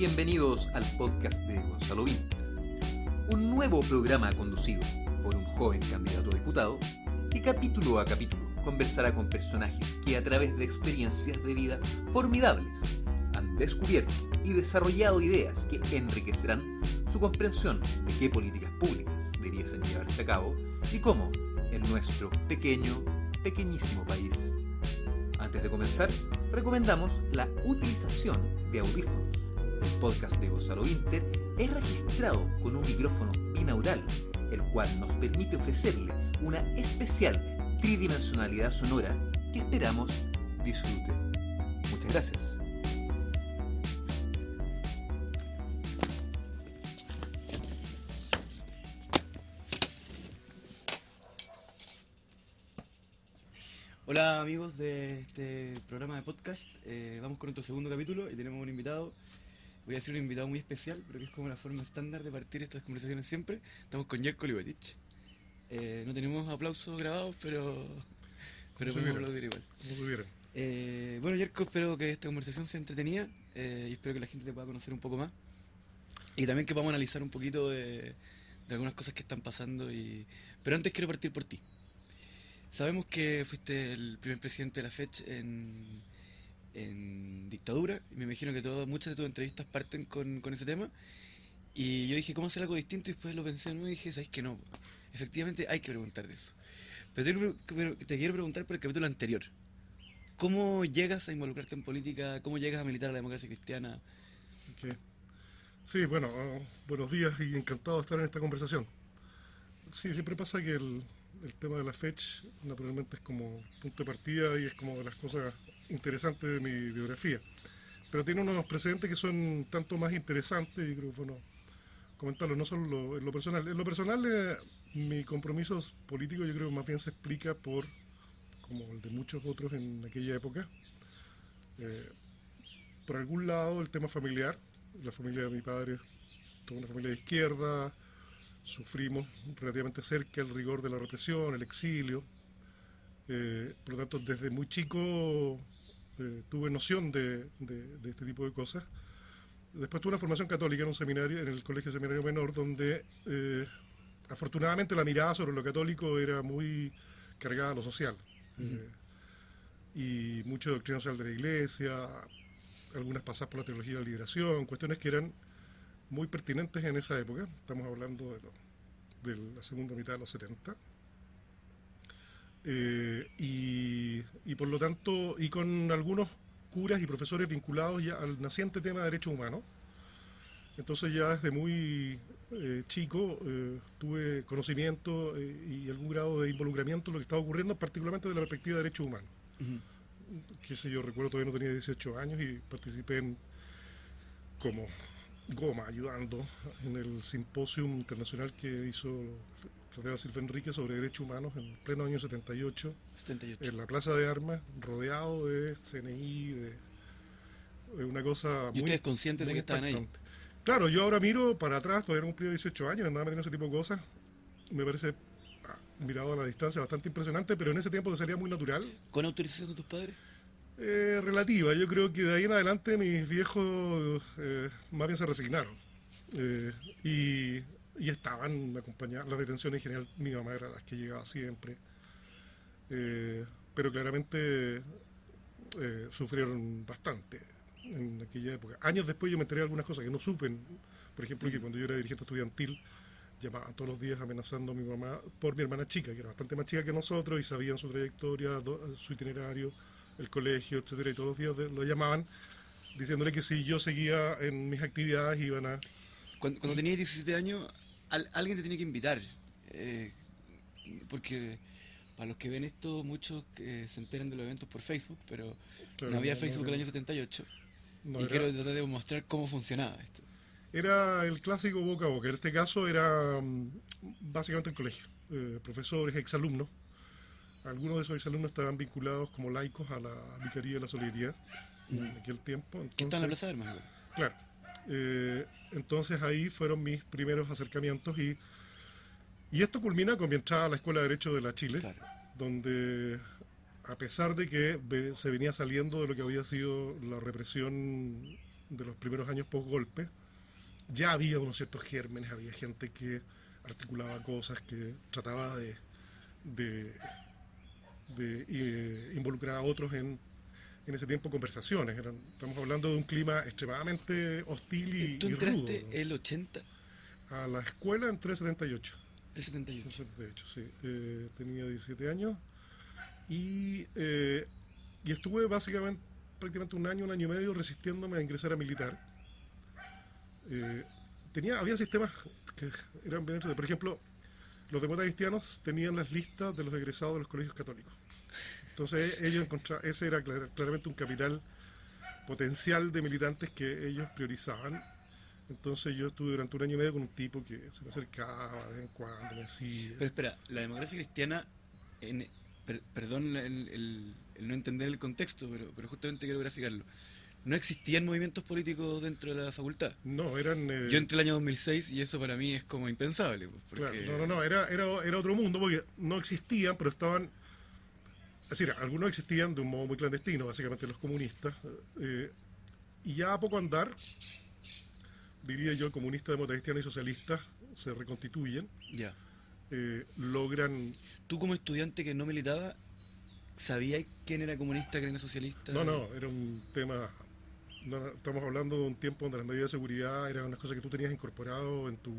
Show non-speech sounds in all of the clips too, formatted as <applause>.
bienvenidos al podcast de Gonzalo Vinter. Un nuevo programa conducido por un joven candidato a diputado que capítulo a capítulo conversará con personajes que a través de experiencias de vida formidables han descubierto y desarrollado ideas que enriquecerán su comprensión de qué políticas públicas debiesen llevarse a cabo y cómo en nuestro pequeño, pequeñísimo país. Antes de comenzar, recomendamos la utilización de audífonos. El podcast de Gonzalo Inter es registrado con un micrófono binaural, el cual nos permite ofrecerle una especial tridimensionalidad sonora que esperamos disfrute. Muchas gracias. Hola amigos de este programa de podcast, eh, vamos con nuestro segundo capítulo y tenemos un invitado, voy a decir un invitado muy especial, pero que es como la forma estándar de partir estas conversaciones siempre. Estamos con Jerko Liberich. Eh, no tenemos aplausos grabados, pero, pero podemos aplaudir igual. Eh, bueno Jerko, espero que esta conversación sea entretenida eh, y espero que la gente te pueda conocer un poco más. Y también que podamos analizar un poquito de, de algunas cosas que están pasando. Y... Pero antes quiero partir por ti. Sabemos que fuiste el primer presidente de la FECH en, en dictadura, y me imagino que todo, muchas de tus entrevistas parten con, con ese tema. Y yo dije, ¿cómo hacer algo distinto? Y después lo pensé ¿no? y dije, ¿sabes que no? Efectivamente hay que preguntar de eso. Pero te, te quiero preguntar por el capítulo anterior. ¿Cómo llegas a involucrarte en política? ¿Cómo llegas a militar a la democracia cristiana? Sí, bueno, uh, buenos días y encantado de estar en esta conversación. Sí, siempre pasa que el, el tema de la FECH naturalmente es como punto de partida y es como de las cosas interesantes de mi biografía. Pero tiene unos precedentes que son tanto más interesantes y creo que bueno comentarlo, no solo lo, en lo personal. En lo personal, eh, mi compromiso político yo creo que más bien se explica por, como el de muchos otros en aquella época, eh, por algún lado el tema familiar, la familia de mi padre, toda una familia de izquierda, sufrimos relativamente cerca el rigor de la represión, el exilio. Eh, por lo tanto, desde muy chico eh, tuve noción de, de, de, este tipo de cosas. Después tuve una formación católica en un seminario, en el Colegio Seminario Menor, donde eh, afortunadamente la mirada sobre lo católico era muy cargada a lo social. Uh -huh. y mucho doctrina social de la iglesia, algunas pasadas por la teología de la liberación, cuestiones que eran muy pertinentes en esa época. Estamos hablando de, lo, de la segunda mitad de los 70. Eh, y, y, por lo tanto, y con algunos curas y profesores vinculados ya al naciente tema de derechos humanos. Entonces ya desde muy eh, chico eh, tuve conocimiento y algún grado de involucramiento en lo que estaba ocurriendo, particularmente desde la perspectiva de derechos humanos. Uh -huh. Que sé yo, recuerdo todavía no tenía 18 años y participé en como Goma ayudando en el simposio internacional que hizo Cardenal Silva Enrique sobre derechos humanos en pleno año 78, 78. en la Plaza de Armas, rodeado de CNI, de, de una cosa. ¿Y ustedes conscientes de que estaban ahí? Claro, yo ahora miro para atrás, todavía no cumplido 18 años, andaba metiendo ese tipo de cosas. Me parece, ah, mirado a la distancia, bastante impresionante, pero en ese tiempo te salía muy natural. ¿Con autorización de tus padres? Eh, relativa. Yo creo que de ahí en adelante mis viejos eh, más bien se resignaron. Eh, y, y, estaban acompañados. Las detenciones en general, mi mamá era las que llegaba siempre. Eh, pero claramente sufrieron bastante en aquella época. Años después yo me enteré de algunas cosas que no supe. Por ejemplo, que cuando yo era dirigente estudiantil, llamaban todos los días amenazando a mi mamá por mi hermana chica, que era bastante más chica que nosotros y sabían su trayectoria, su itinerario el colegio, etcétera, y todos los días lo llamaban diciéndole que si yo seguía en mis actividades iban a... Cuando, cuando tenías 17 años, al, alguien te tiene que invitar, eh, porque para los que ven esto, muchos eh, se enteran de los eventos por Facebook, pero claro, no había no, Facebook no, el año 78, y era... quiero tratar de mostrar cómo funcionaba esto. Era el clásico boca a boca, en este caso era um, básicamente el colegio, eh, profesores, exalumnos, algunos de esos exalumnos estaban vinculados como laicos a la Vicaría de la Solidaridad mm. en aquel tiempo. Entonces, ¿Qué está en la Plaza de Armas? Claro. Eh, entonces ahí fueron mis primeros acercamientos y, y esto culmina con mi entrada a la Escuela de Derecho de la Chile, claro. donde a pesar de que se venía saliendo de lo que había sido la represión de los primeros años post-golpe, ya había unos ciertos gérmenes, había gente que articulaba cosas, que trataba de, de, de, eh, involucrar a otros en, en ese tiempo conversaciones. Eran, estamos hablando de un clima extremadamente hostil y, ¿Tú y entraste rudo. el 80? A la escuela entré 78. El 78. 78, sí. Eh, tenía 17 años y, eh, y estuve básicamente prácticamente un año, un año y medio resistiéndome a ingresar a militar. Eh, tenía, había sistemas que eran bien hechos. Por ejemplo, los demócratas cristianos tenían las listas de los egresados de los colegios católicos. Entonces ellos encontraban, ese era clar- claramente un capital potencial de militantes que ellos priorizaban. Entonces yo estuve durante un año y medio con un tipo que se me acercaba de vez en cuando, me decía... Pero espera, la democracia cristiana, en, per- perdón el, el- el no entender el contexto, pero, pero justamente quiero graficarlo. No existían movimientos políticos dentro de la facultad. No, eran... eh, Yo entré el año 2006 y eso para mí es como impensable. pues, porque- claro, no, no, no, era, era, era otro mundo porque no existían, pero estaban... Es decir, algunos existían de un modo muy clandestino, básicamente los comunistas. eh, y ya a poco andar, diría yo, comunista, demócrata, cristiano y socialistas se reconstituyen, Ya. eh, logran... Tú como estudiante que no militaba, ¿sabías quién era comunista, quién era socialista? No, no, era un tema... no, no, estamos hablando de un tiempo donde las medidas de seguridad eran unas cosas que tú tenías incorporado en tu,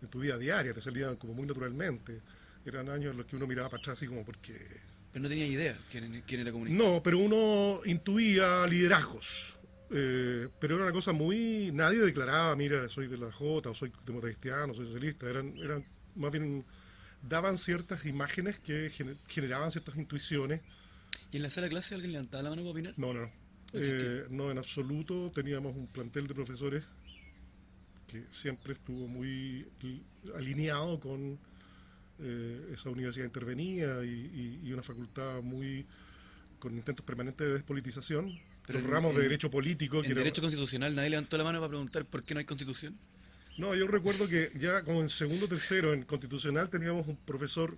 en tu vida diaria, te salían como muy naturalmente. Eran años en los que uno miraba para atrás así como porque Pero no tenía idea quién, quién era comunista. No, pero uno intuía liderazgos. Eh, pero era una cosa muy. Nadie declaraba, mira, soy de la J, o soy demócrata cristiano, soy socialista. Eran, eran más bien. daban ciertas imágenes que gener- generaban ciertas intuiciones. ¿Y en la sala de clase alguien levantaba la mano para opinar? No, no, no. Eh, no, en absoluto. Teníamos un plantel de profesores que siempre estuvo muy li- alineado con eh, esa universidad intervenía y, y- y una facultad muy con intentos permanentes de despolitización. Pero los ramos de derecho político. que En era- derecho constitucional nadie levantó la mano para preguntar por qué no hay constitución. No, yo recuerdo que ya como en segundo tercero en constitucional teníamos un profesor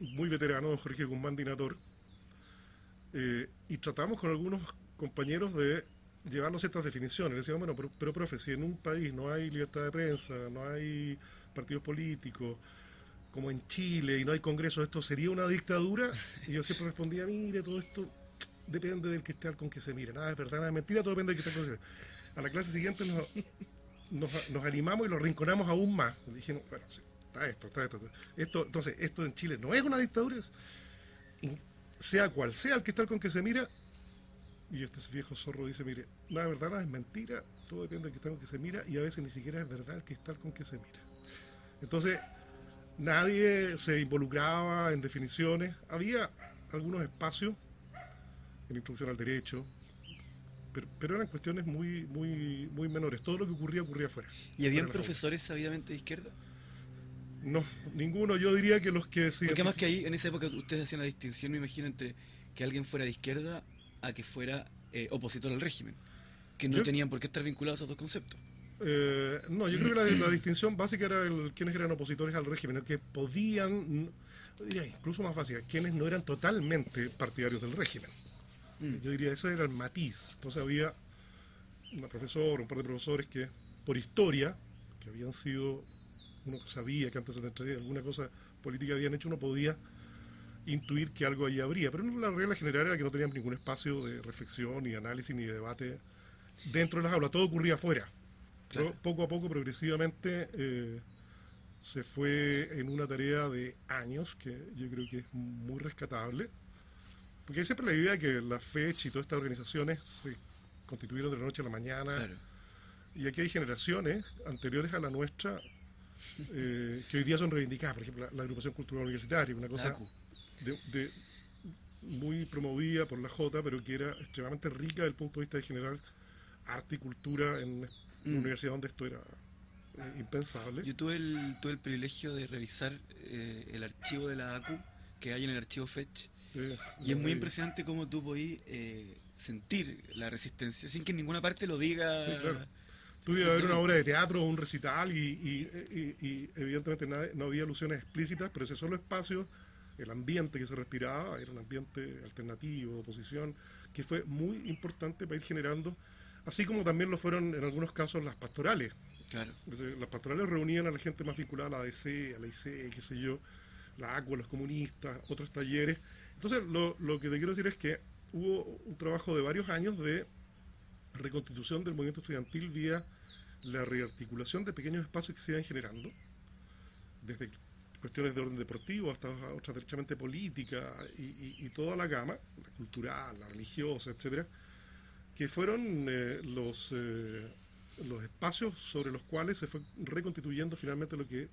muy veterano, don Jorge Guzmán Dinator, eh, y tratamos con algunos compañeros de llevarnos ciertas definiciones. Le decíamos, bueno, pero, pero profe, si en un país no hay libertad de prensa, no hay partidos políticos, como en Chile, y no hay congreso, ¿esto sería una dictadura? Y yo siempre respondía, mire, todo esto depende del cristal con que se mire. Nada es verdad, nada es mentira, todo depende del cristal con que se mire. A la clase siguiente nos, nos, animamos y lo rinconamos aún más. Dijimos, bueno, sí, está esto, está esto, está esto. Entonces, esto en Chile no es una dictadura, sea cual sea el cristal con que se mira. Y este viejo zorro dice, mire, nada es verdad, nada es mentira, todo depende del cristal con que se mira y a veces ni siquiera es verdad el cristal con que se mira. Entonces, nadie se involucraba en definiciones. Había algunos espacios en introducción al derecho, pero, pero eran cuestiones muy, muy, muy menores. Todo lo que ocurría ocurría afuera. ¿Y habían profesores sabidamente de izquierda? No, ninguno. Yo diría que los que Porque más identif- que ahí, en esa época ustedes hacían la distinción, me imagino, entre que alguien fuera de izquierda a que fuera eh, opositor al régimen. Que no Yo- tenían por qué estar vinculados a esos dos conceptos. Eh, no, yo creo que la, la distinción básica era el, quienes eran opositores al régimen, el que podían, diría incluso más básica, quienes no eran totalmente partidarios del régimen. Mm. Yo diría, ese era el matiz. Entonces había una profesora, un par de profesores que, por historia, que habían sido, uno sabía que antes de alguna cosa política habían hecho, uno podía intuir que algo ahí habría. Pero la regla general era que no tenían ningún espacio de reflexión, ni de análisis, ni de debate dentro de las aulas. Todo ocurría afuera. Claro. Pero poco a poco, progresivamente, eh, se fue en una tarea de años que yo creo que es muy rescatable. Porque hay siempre la idea de que la FECH y todas estas organizaciones se constituyeron de la noche a la mañana. Claro. Y aquí hay generaciones anteriores a la nuestra eh, que hoy día son reivindicadas. Por ejemplo, la, la agrupación cultural universitaria, una cosa de, de- muy promovida por la J, pero que era extremadamente rica desde el punto de vista de generar arte y cultura en una Mm. universidad donde esto era eh, impensable. Yo tuve el, tuve el privilegio de revisar eh, el archivo de la ACU que hay en el archivo Fetch. Y es muy impresionante cómo tú podís eh, sentir la resistencia sin que en ninguna parte lo diga. Sí, claro. Tú ibas a ver una obra de teatro o un recital y, y- y- y evidentemente nada- no había alusiones explícitas, pero ese solo espacio, el ambiente que se respiraba, era un ambiente alternativo, de oposición, que fue muy importante para ir generando así como también lo fueron en algunos casos las pastorales. Claro. Las pastorales reunían a la gente más vinculada a la ADC, a la IC, qué sé yo, la ACUA, los comunistas, otros talleres. Entonces, lo, lo que te quiero decir es que hubo un trabajo de varios años de reconstitución del movimiento estudiantil vía la rearticulación de pequeños espacios que se iban generando, desde cuestiones de orden deportivo hasta otras derechamente política y, y- y toda la gama, la cultural, la religiosa, etcétera, que fueron eh, los, eh, los espacios sobre los cuales se fue reconstituyendo finalmente lo que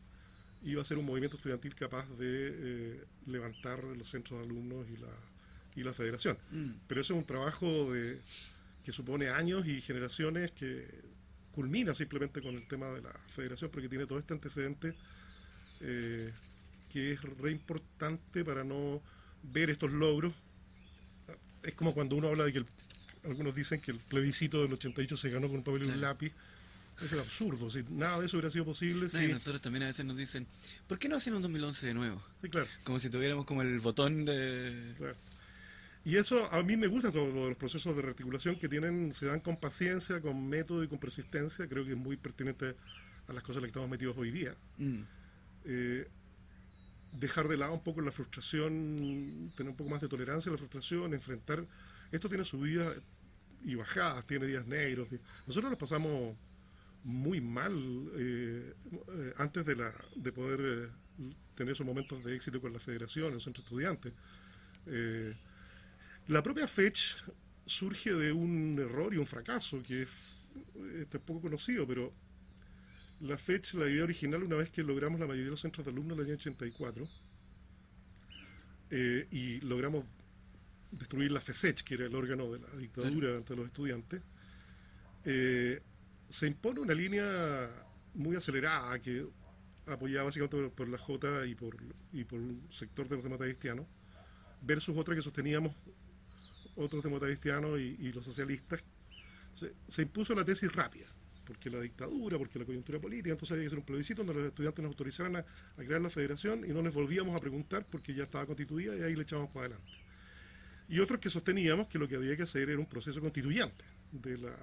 iba a ser un movimiento estudiantil capaz de eh, levantar los centros de alumnos y la, y la federación. Mm. Pero eso es un trabajo de, que supone años y generaciones que culmina simplemente con el tema de la federación porque tiene todo este antecedente eh, que es re importante para no ver estos logros. Es como cuando uno habla de que el- algunos dicen que el plebiscito del 88 se ganó con un papel y un lápiz. Eso es absurdo, si nada de eso hubiera sido posible. No, si- nosotros también a veces nos dicen, ¿por qué no hacen un 2011 de nuevo? sí, claro. Como si tuviéramos como el botón de... Claro. Y eso a mí me gusta todo lo de los procesos de rearticulación que tienen, se dan con paciencia, con método y con persistencia. Creo que es muy pertinente a las cosas en las que estamos metidos hoy día. Mm. Eh, dejar de lado un poco la frustración, tener un poco más de tolerancia a la frustración, enfrentar. Esto tiene subidas y bajadas, tiene días negros. Nosotros lo pasamos muy mal eh, eh, antes de, la, de poder eh, tener esos momentos de éxito con la federación, el centro estudiante. Eh, la propia FECH surge de un error y un fracaso que es, este es poco conocido, pero la FECH, la idea original, una vez que logramos la mayoría de los centros de alumnos en el año 84, eh, y logramos destruir la FESECH, que era el órgano de la dictadura ante los estudiantes, eh, se impone una línea muy acelerada que apoyada básicamente por, por la J y por, y por un sector de los demócratas cristianos, versus otra que sosteníamos otros demócratas cristianos y, y los socialistas. Se, se impuso la tesis rápida, porque la dictadura, porque la coyuntura política, entonces había que hacer un plebiscito donde los estudiantes nos autorizaran a, a crear la federación y no les volvíamos a preguntar porque ya estaba constituida y ahí le echábamos para adelante. Y otros que sosteníamos que lo que había que hacer era un proceso constituyente de la,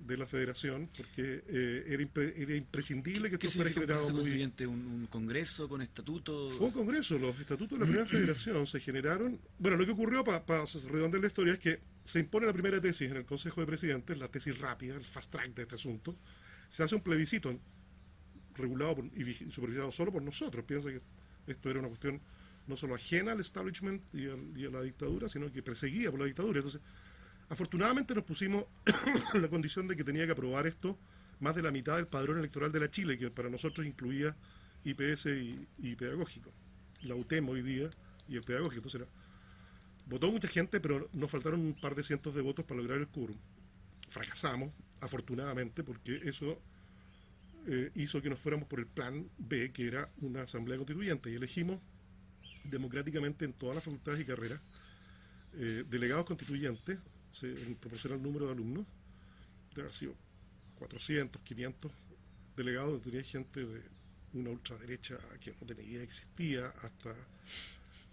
de la federación, porque eh, era, impre- era imprescindible que ¿Qué esto fuera un generado muy? ¿Un, un congreso con estatuto? fue un congreso, los estatutos de la primera <clears throat> federación se generaron. Bueno, lo que ocurrió para redondear la historia es que se impone la primera tesis en el Consejo de Presidentes, la tesis rápida, el fast track de este asunto. Se hace un plebiscito regulado por- y supervisado solo por nosotros. Piensa que esto era una cuestión no solo ajena al establishment y, al- y a la dictadura, sino que perseguida por la dictadura. Entonces, afortunadamente nos pusimos <coughs> la condición de que tenía que aprobar esto más de la mitad del padrón electoral de la Chile, que para nosotros incluía IPS y, y pedagógico. La UTEM hoy día y el pedagógico. Entonces era- votó mucha gente, pero nos faltaron un par de cientos de votos para lograr el quórum. Fracasamos, afortunadamente, porque eso eh, hizo que nos fuéramos por el plan B, que era una asamblea constituyente, y elegimos democráticamente en todas las facultades y carreras. Eh, delegados constituyentes, se, en proporción al número de alumnos, de haber sido 400, 500 delegados, tenía gente de una ultraderecha que no tenía idea que existía, hasta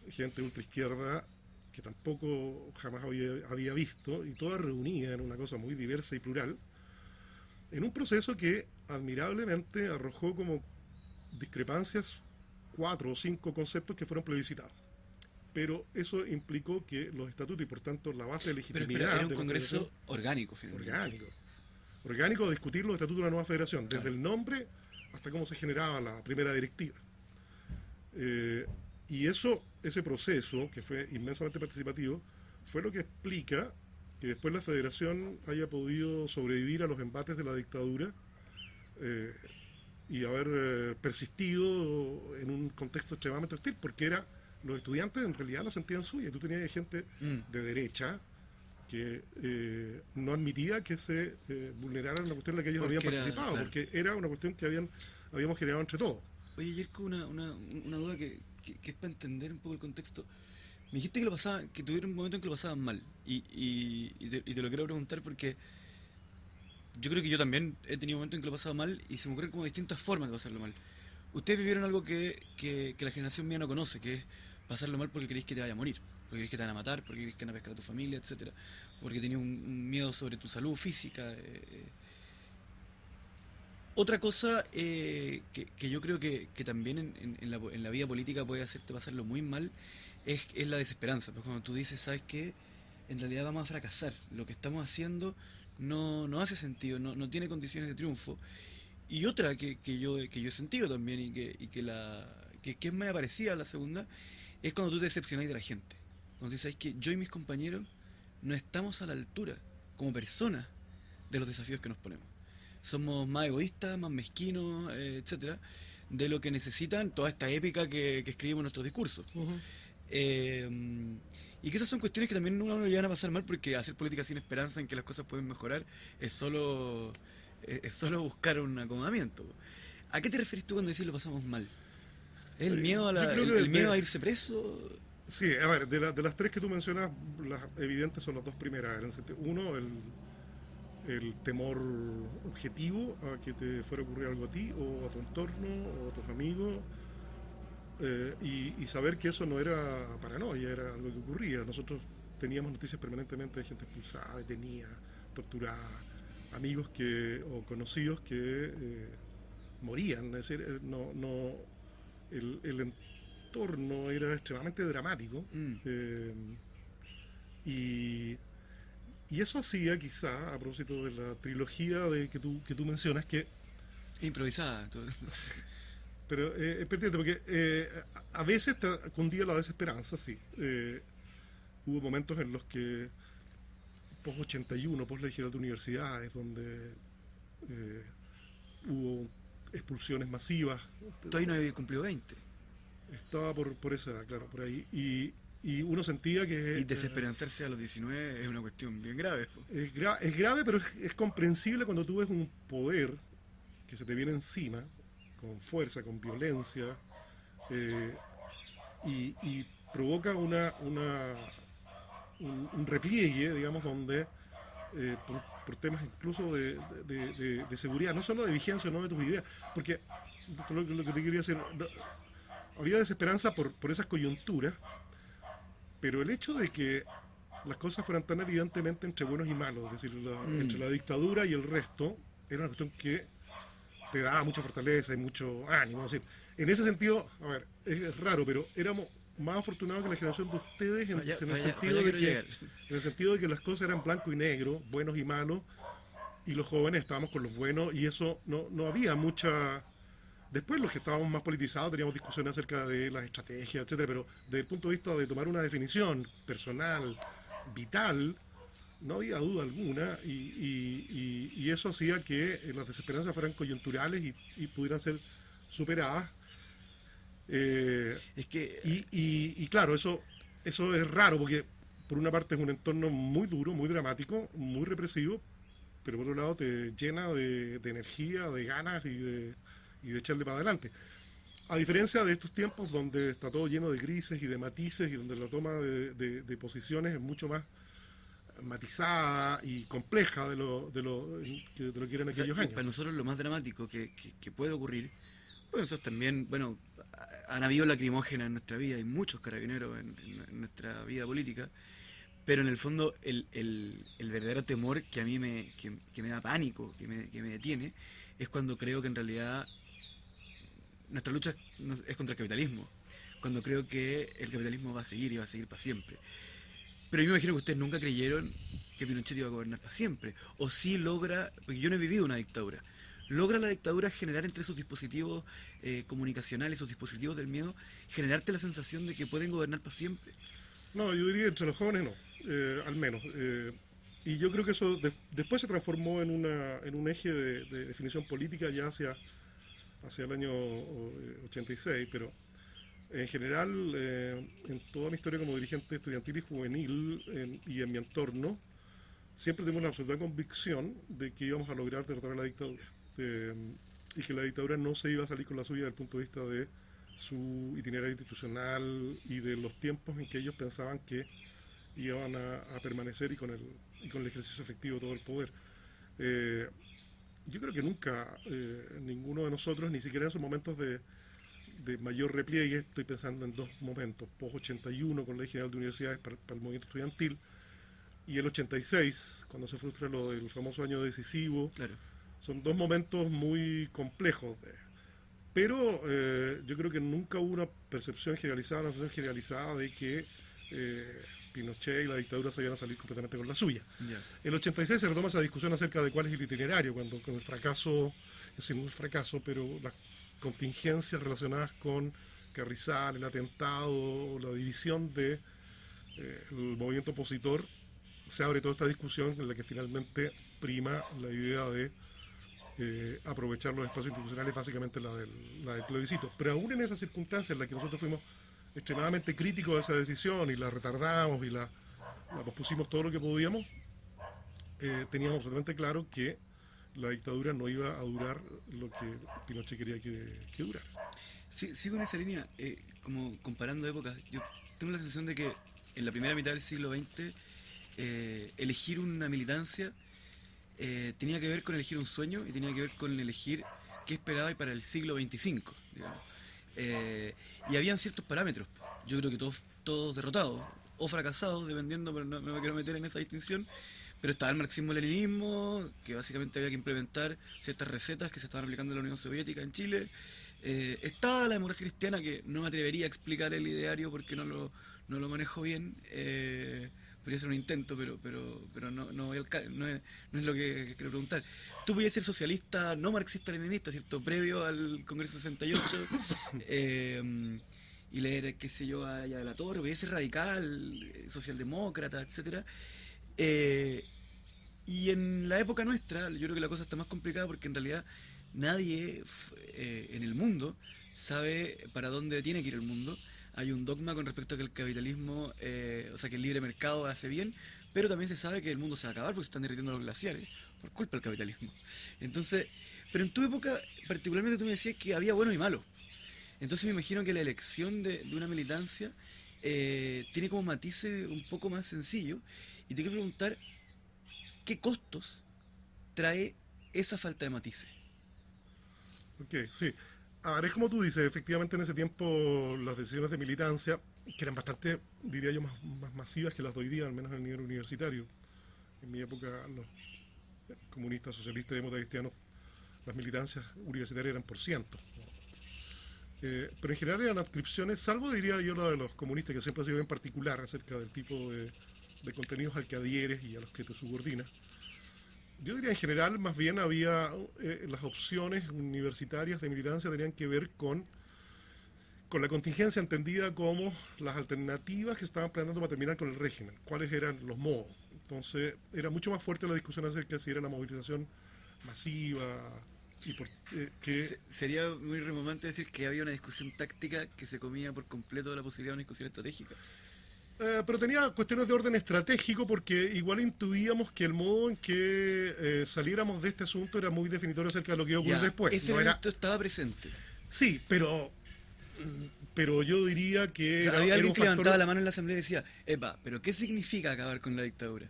gente ultraizquierda que tampoco jamás había, había visto, y toda reunida en una cosa muy diversa y plural, en un proceso que admirablemente arrojó como discrepancias cuatro o cinco conceptos que fueron plebiscitados. Pero eso implicó que los estatutos y por tanto la base de Pero legitimidad espera, era un de congreso orgánico, finalmente. orgánico. Orgánico de discutir los estatutos de la nueva federación, desde Claro. el nombre hasta cómo se generaba la primera directiva. Eh, y eso, ese proceso, que fue inmensamente participativo, fue lo que explica que después la federación haya podido sobrevivir a los embates de la dictadura eh, y haber eh, persistido en un contexto extremadamente hostil, porque era los estudiantes en realidad la sentían suya. Tú tenías gente Mm. de derecha que eh, no admitía que se eh, vulnerara una cuestión en la que ellos Porque habían era- participado, claro. porque era una cuestión que habían habíamos generado entre todos. Oye, Yerko, una, una, una duda que, que, que es para entender un poco el contexto. Me dijiste que lo pasaban, que tuvieron un momento en que lo pasaban mal. Y, y, y, te, y te lo quiero preguntar porque yo creo que yo también he tenido momentos en que lo pasaba mal y se me ocurren como distintas formas de pasarlo mal. ustedes vivieron algo que, que, que la generación mía no conoce, que es pasarlo mal porque creéis que te vaya a morir, porque creéis que te van a matar, porque creéis que van a pescar a tu familia, etcétera, porque tenías un, miedo sobre tu salud física. eh, eh. Otra cosa eh, que, yo creo que, también en, la, vida política puede hacerte pasarlo muy mal es, es la desesperanza. Pues cuando tú dices, ¿sabes qué? En realidad vamos a fracasar. Lo que estamos haciendo no, no hace sentido, no, no tiene condiciones de triunfo. Y otra que, que yo, que yo he sentido también y que, y que, la, que, que es parecida a la segunda, es cuando tú te decepcionas de la gente. Cuando dices que yo y mis compañeros no estamos a la altura como personas de los desafíos que nos ponemos. Somos más egoístas, más mezquinos, eh, etcétera, de lo que necesitan toda esta épica que, que escribimos en nuestros discursos. Eh, y que esas son cuestiones que también uno lo llevan a pasar mal porque hacer política sin esperanza en que las cosas pueden mejorar es solo, es, es solo buscar un acomodamiento. ¿A qué te referís tú cuando decís lo pasamos mal? ¿Es el Eh, miedo a, la- el, miedo a irse preso? Sí, a ver, de, la- de las tres que tú mencionas, las evidentes son las dos primeras. Uno, el, el temor objetivo a que te fuera a ocurrir algo a ti o a tu entorno o a tus amigos. Eh, y, y saber que eso no era paranoia, era algo que ocurría. Nosotros teníamos noticias permanentemente de gente expulsada, detenida, torturada, amigos que o conocidos que eh, morían. Es decir, eh, no, no, el, el entorno era extremadamente dramático. Mm. Eh, y, y eso hacía quizá, a propósito de la trilogía de, que, tú, que tú mencionas, que improvisada. <laughs> pero eh, es pertinente porque eh, a veces cundía la desesperanza, sí. Eh, hubo momentos en los que, post 81, post legislatura de universidades, donde eh, hubo expulsiones masivas. Ahí no habías cumplido 20. Estaba por, por esa, claro, por ahí. Y, y uno sentía que... Y desesperanzarse a los 19 es una cuestión bien grave. Es, gra- es grave, pero es, es comprensible cuando tú ves un poder que se te viene encima, con fuerza, con violencia, eh, y, y provoca una, una, un, un repliegue, digamos, donde eh, por, por temas incluso de, de- de- de seguridad, no solo de vigencia, no de tus ideas, porque lo, que- lo que te quería decir, no- había desesperanza por, por esas coyunturas, pero el hecho de que las cosas fueran tan evidentemente entre buenos y malos, es decir, la- Mm. entre la dictadura y el resto, era una cuestión que te daba mucha fortaleza y mucho ánimo. Es decir, en ese sentido, a ver, es raro, pero éramos más afortunados que la generación de ustedes en, allá- el allá- sentido allá de que en el sentido de que las cosas eran blanco y negro, buenos y malos, y los jóvenes estábamos con los buenos, y eso no, no había mucha... Después los que estábamos más politizados teníamos discusiones acerca de las estrategias, etcétera, pero desde el punto de vista de tomar una definición personal, vital, no había duda alguna, y, y- y- y eso hacía que eh, las desesperanzas fueran coyunturales y, y pudieran ser superadas. Eh, Es que y, claro, eso, eso es raro porque por una parte es un entorno muy duro, muy dramático, muy represivo, pero por otro lado te llena de, de energía, de ganas y de, y de echarle para adelante. A diferencia de estos tiempos donde está todo lleno de grises y de matices y donde la toma de- de posiciones es mucho más matizada y compleja de lo, de lo, que, de lo que eran O sea, aquellos años. Para nosotros lo más dramático que, que- que puede ocurrir, bueno, nosotros también, bueno, ha- han habido lacrimógenas en nuestra vida, hay muchos carabineros en, en- en nuestra vida política, pero en el fondo el, el- el verdadero temor que a mí me, que, que me da pánico, que me, que me detiene, es cuando creo que en realidad nuestra lucha es contra el capitalismo, cuando creo que el capitalismo va a seguir y va a seguir para siempre. Pero yo me imagino que ustedes nunca creyeron que Pinochet iba a gobernar para siempre. O sí logra, porque yo no he vivido una dictadura, logra la dictadura generar entre sus dispositivos eh, comunicacionales, sus dispositivos del miedo, generarte la sensación de que pueden gobernar para siempre. No, yo diría entre los jóvenes no, eh, al menos. eh, y yo creo que eso de- después se transformó en, un eje de, de definición política ya hacia, hacia el año eh, 86, pero en general, eh, en toda mi historia como dirigente estudiantil y juvenil en- y en mi entorno, siempre tuvimos la absoluta convicción de que íbamos a lograr derrotar a la dictadura. eh, y que la dictadura no se iba a salir con la suya desde el punto de vista de su itinerario institucional y de los tiempos en que ellos pensaban que iban a, a permanecer y con, el, y con el ejercicio efectivo de todo el poder. Eh, yo creo que nunca eh, ninguno de nosotros, ni siquiera en esos momentos de, de mayor repliegue, estoy pensando en dos momentos, post-81 con la Ley General de Universidades para, para, el movimiento estudiantil, y el 86, cuando se frustra lo del famoso año decisivo. Claro. Son dos momentos muy complejos. De, pero eh, yo creo que nunca hubo una percepción generalizada, una sensación generalizada de que eh, Pinochet y la dictadura se iban a salir completamente con la suya. Ya. El 86 se retoma esa discusión acerca de cuál es el itinerario, cuando con el fracaso, es decir, no el fracaso, pero las contingencias relacionadas con Carrizal, el atentado, la división del de, eh, movimiento opositor, se abre toda esta discusión en la que finalmente prima la idea de eh, aprovechar los espacios institucionales, básicamente la del, la del plebiscito. Pero aún en esas circunstancias en las que nosotros fuimos extremadamente críticos de esa decisión y la retardamos y la, la pospusimos todo lo que podíamos, eh, teníamos absolutamente claro que la dictadura no iba a durar lo que Pinochet quería que, que durara. Sí, sigo en esa línea, eh, como comparando épocas. Yo tengo la sensación de que en la primera mitad del siglo XX eh, elegir una militancia eh, tenía que ver con elegir un sueño y tenía que ver con elegir qué esperaba para el siglo XXV, digamos. Eh, y habían ciertos parámetros. Yo creo que todos, todos derrotados o fracasados, dependiendo, pero no, no, me quiero meter en esa distinción. Pero estaba el marxismo-leninismo, que básicamente había que implementar ciertas recetas que se estaban aplicando en la Unión Soviética en Chile. Eh, estaba la democracia cristiana, que no me atrevería a explicar el ideario porque no lo, no lo manejo bien. Eh, podría ser un intento, pero pero pero no no, no, es, no es lo que quiero preguntar. Tú podías ser socialista, no marxista-leninista, ¿cierto? Previo al Congreso 68, <coughs> eh, y leer, qué sé yo, a de la Torre, podías ser radical, socialdemócrata, etcétera. Eh, y en la época nuestra, yo creo que la cosa está más complicada porque en realidad nadie eh, en el mundo sabe para dónde tiene que ir el mundo hay un dogma con respecto a que el capitalismo, eh, o sea, que el libre mercado hace bien, pero también se sabe que el mundo se va a acabar porque se están derritiendo los glaciares por culpa del capitalismo. Entonces, pero en tu época, particularmente tú me decías que había bueno y malo. Entonces me imagino que la elección de, de una militancia eh, tiene como matices un poco más sencillo. Y te quiero preguntar, ¿qué costos trae esa falta de matices? Ok, sí. A ver, es como tú dices, efectivamente en ese tiempo las decisiones de militancia, que eran bastante, diría yo, más, más masivas que las de hoy día, al menos en el nivel universitario. En mi época, los comunistas, socialistas y democristianos, las militancias universitarias eran por cientos. Eh, pero en general eran adscripciones, salvo diría yo la de los comunistas, que siempre ha sido bien particular acerca del tipo de, contenidos al que adhieres y a los que te subordinas. Yo diría en general, más bien había eh, las opciones universitarias de militancia tenían que ver con, con la contingencia entendida como las alternativas que estaban planteando para terminar con el régimen, cuáles eran los modos. Entonces era mucho más fuerte la discusión acerca de si era la movilización masiva y por, eh, que... Sería muy remomante decir que había una discusión táctica que se comía por completo de la posibilidad de una discusión estratégica. Eh, pero tenía cuestiones de orden estratégico porque igual intuíamos que el modo en que eh, saliéramos de este asunto era muy definitorio acerca de lo que iba a ocurrir después. Ese no momento era... estaba presente. Sí, pero pero yo diría que... O sea, había alguien que factor... levantaba la mano en la asamblea y decía, Epa, ¿pero qué significa acabar con la dictadura?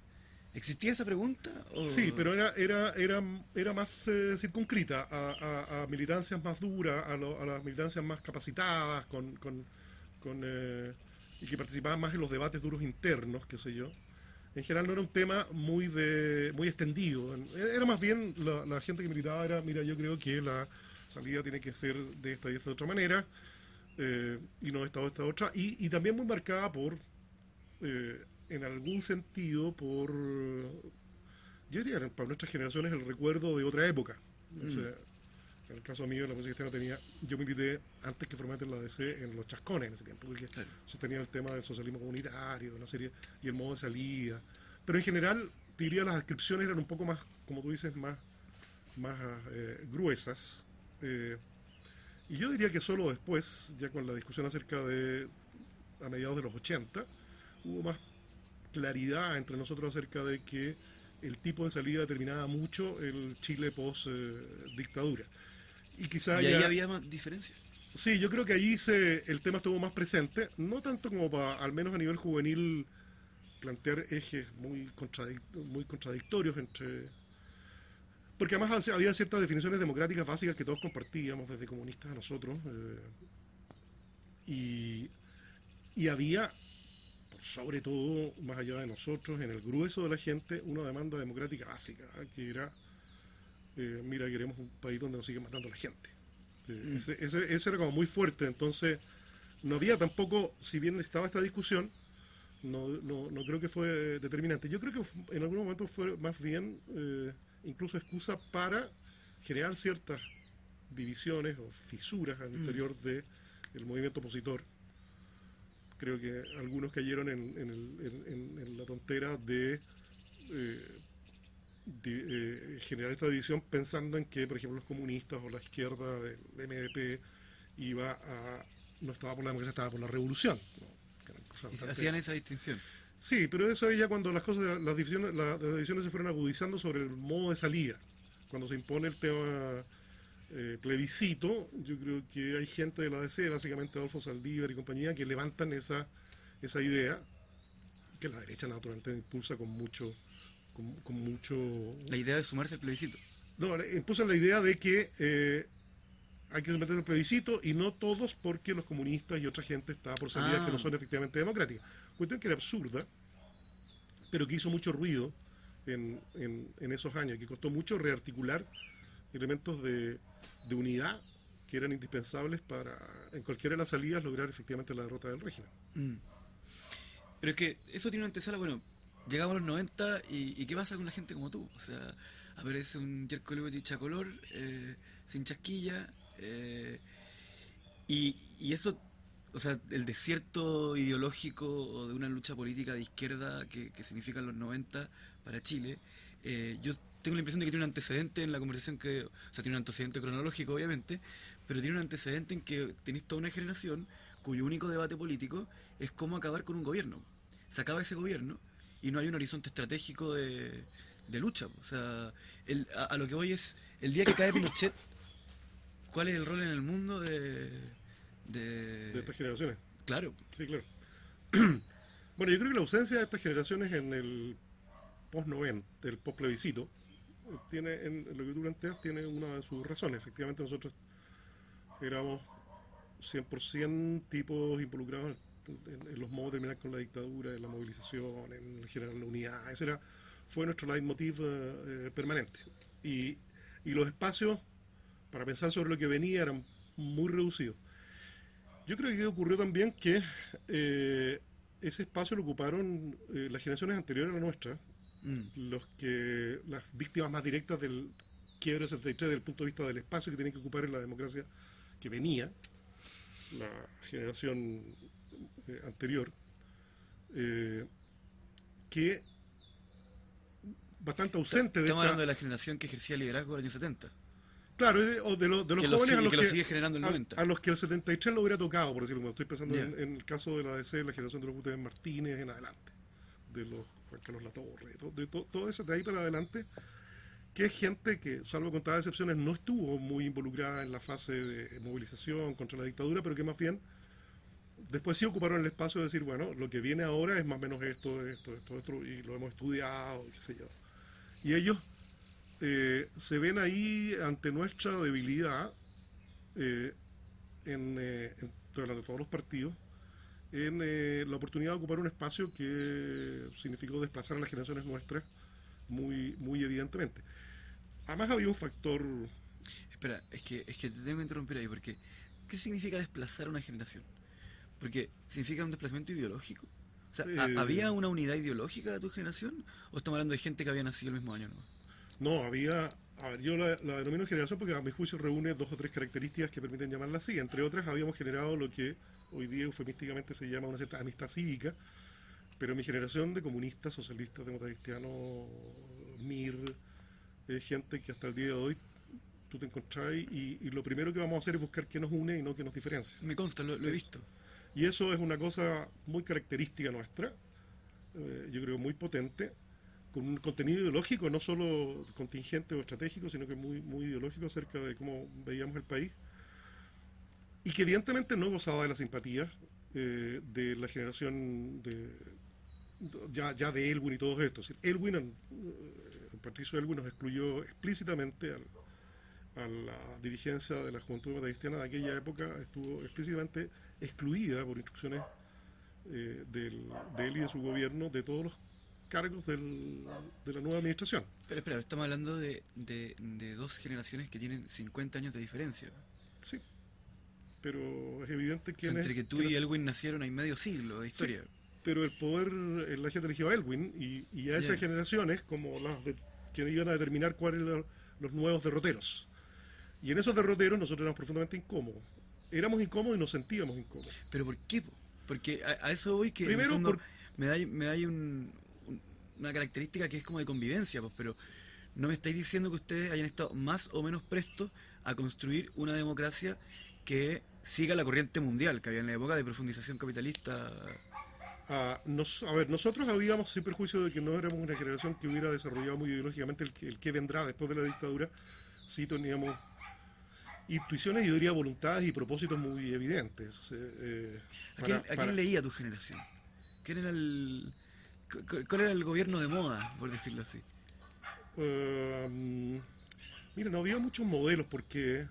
¿Existía esa pregunta? Sí, pero era, era, era, era más eh, circunscrita a, a, militancias más duras, a, lo, a, las militancias más capacitadas, con... con, con eh, y que participaban más en los debates duros internos, qué sé yo. En general no era un tema muy de muy extendido. Era más bien la, gente que militaba era, mira, yo creo que la salida tiene que ser de esta y de otra manera, eh, y no esta o esta otra, y, y también muy marcada por, eh, en algún sentido, por, yo diría, para nuestras generaciones, el recuerdo de otra época. Mm. O sea, en el caso mío, la música cristiana tenía, yo milité antes que formar la DC en los chascones en ese tiempo, porque claro. sostenía el tema del socialismo comunitario, una serie, y el modo de salida. Pero en general, diría las descripciones eran un poco más, como tú dices, más, más eh, gruesas. Eh, y yo diría que solo después, ya con la discusión acerca de, a mediados de los 80, hubo más claridad entre nosotros acerca de que el tipo de salida determinaba mucho el Chile post eh, dictadura. Y quizá ¿Y ahí ya, había más diferencia? Sí, yo creo que ahí se, el tema estuvo más presente, no tanto como para, al menos a nivel juvenil, plantear ejes muy, contradic muy contradictorios entre... Porque además había ciertas definiciones democráticas básicas que todos compartíamos, desde comunistas a nosotros. eh, y, y había, sobre todo, más allá de nosotros, en el grueso de la gente, una demanda democrática básica, ¿eh? que era, eh, mira, queremos un país donde nos siguen matando la gente. Eh, Mm. ese, ese- ese era como muy fuerte, entonces no había tampoco, si bien estaba esta discusión, no, no, no creo que fue determinante. Yo creo que en algún momento fue más bien incluso excusa para generar ciertas divisiones o fisuras al Mm. interior del movimiento opositor. Creo que algunos cayeron en, en el- en- en- la tontera de, eh, eh, generar esta división pensando en que, por ejemplo, los comunistas o la izquierda del MDP iba a no estaba por la democracia, estaba por la revolución. ¿no? Y hacían esa distinción. Sí, pero eso es ya cuando las cosas, las divisiones, la- las divisiones se fueron agudizando sobre el modo de salida. Cuando se impone el tema eh, plebiscito, yo creo que hay gente de la DC, básicamente Adolfo Saldívar y compañía, que levantan esa, esa idea que la derecha naturalmente impulsa con mucho, con, con mucho La idea de sumarse al plebiscito. no, impulsan la idea de que eh, hay que someterse al plebiscito y no todos porque los comunistas y otra gente está por salidas Ah. que no son efectivamente democráticas. Cuestión que era absurda, pero que hizo mucho ruido en, en- en esos años, que costó mucho rearticular elementos de, de unidad que eran indispensables para, en cualquiera de las salidas, lograr efectivamente la derrota del régimen. Mm. Pero es que eso tiene una antesala, bueno, llegamos a los 90 y, y ¿qué pasa con la gente como tú? O sea, aparece un Jerko Lewitt a color, eh, sin chasquilla, eh, y, y eso, o sea, el desierto ideológico de una lucha política de izquierda que, que significan los 90 para Chile, eh, yo tengo la impresión de que tiene un antecedente en la conversación que, o sea, tiene un antecedente cronológico, obviamente, pero tiene un antecedente en que tenéis toda una generación cuyo único debate político es cómo acabar con un gobierno. Se acaba ese gobierno y no hay un horizonte estratégico de, de lucha. O sea, el- a, a lo que voy es, el día que cae Pinochet, ¿cuál es el rol en el mundo de... de- De estas generaciones. claro, Sí, claro. <clears throat> bueno, yo creo que la ausencia de estas generaciones en el post-90, el post-plebiscito, tiene, en, lo que tú planteas, tiene una de sus razones. Efectivamente, nosotros éramos 100% tipos involucrados en, en los modos de terminar con la dictadura, en la movilización, en generar la unidad. Ese era, fue nuestro leitmotiv eh, eh, permanente. Y, y los espacios para pensar sobre lo que venía eran muy reducidos. Yo creo que ocurrió también que eh, ese espacio lo ocuparon eh, las generaciones anteriores a la nuestra, Mm. los que las víctimas más directas del quiebre 63 desde el punto de vista del espacio que tienen que ocupar en la democracia que venía, la generación eh, anterior, eh, que bastante ausente de Estamos esta... hablando de la generación que ejercía liderazgo en los años 70. Claro, de, o de, lo- de los que lo jóvenes sigue- a los que que, lo sigue generando el a- 90. a los que el 73 lo hubiera tocado, por decirlo estoy pensando en el caso de la DC, la generación de los Gutiérrez Martínez en adelante, de los Juan Carlos Latorre, de, to- de to- todo eso de ahí para adelante, que es gente que, salvo contadas excepciones, no estuvo muy involucrada en la fase de movilización contra la dictadura, pero que más bien después sí ocuparon el espacio de decir, bueno, lo que viene ahora es más o menos esto, esto, esto, esto, y lo hemos estudiado, qué sé yo. Y ellos eh, se ven ahí ante nuestra debilidad eh, en, eh, en- de todos los partidos, en eh, la oportunidad de ocupar un espacio que significó desplazar a las generaciones nuestras muy, muy evidentemente. Además había un factor, Espera, es que, es que te tengo que interrumpir ahí, porque ¿qué significa desplazar a una generación? Porque significa un desplazamiento ideológico. O sea, ¿ha- Eh. ¿había una unidad ideológica de tu generación? ¿O estamos hablando de gente que había nacido el mismo año? ¿no? no, había, a ver, yo la, la denomino generación porque a mi juicio reúne dos o tres características que permiten llamarla así. Entre otras, habíamos generado lo que hoy día eufemísticamente se llama una cierta amistad cívica, pero mi generación de comunistas, socialistas, demócratas cristianos, MIR, eh, gente que hasta el día de hoy tú te encontrás y, y lo primero que vamos a hacer es buscar qué nos une y no qué nos diferencia. Me consta, lo, lo he visto. Y eso es una cosa muy característica nuestra, eh, yo creo muy potente, con un contenido ideológico, no solo contingente o estratégico, sino que muy, muy ideológico acerca de cómo veíamos el país. Y que evidentemente no gozaba de la simpatía eh, de la generación de ya, ya de Elwin y todos estos. Elwin, eh, Patricio Elwin nos excluyó explícitamente al, a la dirigencia de la Juventud Cristiana de aquella época, estuvo explícitamente excluida por instrucciones eh, del, de él y de su gobierno de todos los cargos del, de la nueva administración. Pero espera, estamos hablando de, de, de dos generaciones que tienen 50 años de diferencia. Sí, pero es evidente O que... sea, entre que tú y Elwin nacieron hay medio siglo de historia. pero el poder, la gente eligió a Elwin y, y a esas generaciones como las de, que iban a determinar cuáles eran los nuevos derroteros. Y en esos derroteros nosotros éramos profundamente incómodos. Éramos incómodos y nos sentíamos incómodos. ¿Pero por qué? po? Porque a, a eso voy que Primero, por- me da, me da un- una característica que es como de convivencia, pues, pero no me estáis diciendo que ustedes hayan estado más o menos prestos a construir una democracia que siga la corriente mundial que había en la época de profundización capitalista. a, nos- a ver, nosotros habíamos sin perjuicio de que no éramos una generación que hubiera desarrollado muy ideológicamente el que, el que vendrá después de la dictadura, sí teníamos intuiciones y diría voluntades y propósitos muy evidentes. eh, eh, ¿A quién, para- a quién leía tu generación? ¿Quién era el, ¿Cuál era el gobierno de moda, por decirlo así? Eh, mira, no había muchos modelos porque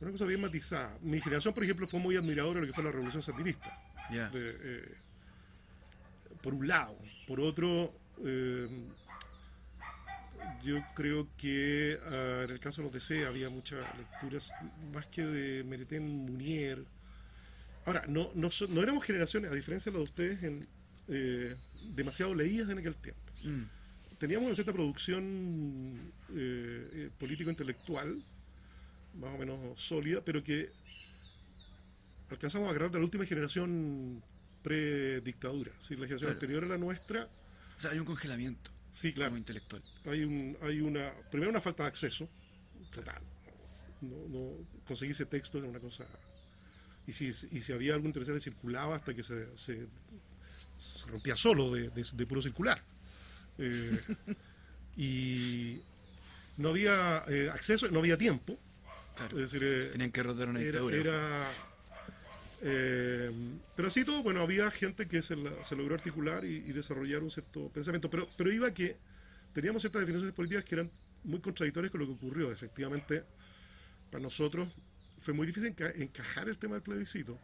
una cosa bien matizada. Mi generación, por ejemplo, fue muy admiradora de lo que fue la revolución de, eh, por un lado. Por otro, eh, yo creo que ah, en el caso de los DC había muchas lecturas, más que de Meretén Munier. Ahora, no, no, no éramos generaciones, a diferencia de la de ustedes, en, eh, demasiado leídas en aquel tiempo. Mm. Teníamos una cierta producción eh, eh, político-intelectual, más o menos sólida, pero que alcanzamos a agarrar de la última generación pre-dictadura. Si la generación Claro. anterior a la nuestra, O sea, hay un congelamiento sí, claro, como intelectual. hay, un, hay una, primero una falta de acceso total. No, no, conseguirse texto era una cosa... Y si, y si había algo interesante circulaba hasta que se, se, se rompía solo de, de- de puro circular. Eh, y no había eh, acceso, no había tiempo. Claro. Es decir, eh, Tenían que rodear una era, dictadura. era, eh, pero así todo, bueno, había gente que se, la- se logró articular y, y desarrollar un cierto pensamiento, pero, pero iba que teníamos ciertas definiciones políticas que eran muy contradictorias con lo que ocurrió. Efectivamente, para nosotros fue muy difícil enca- encajar el tema del plebiscito,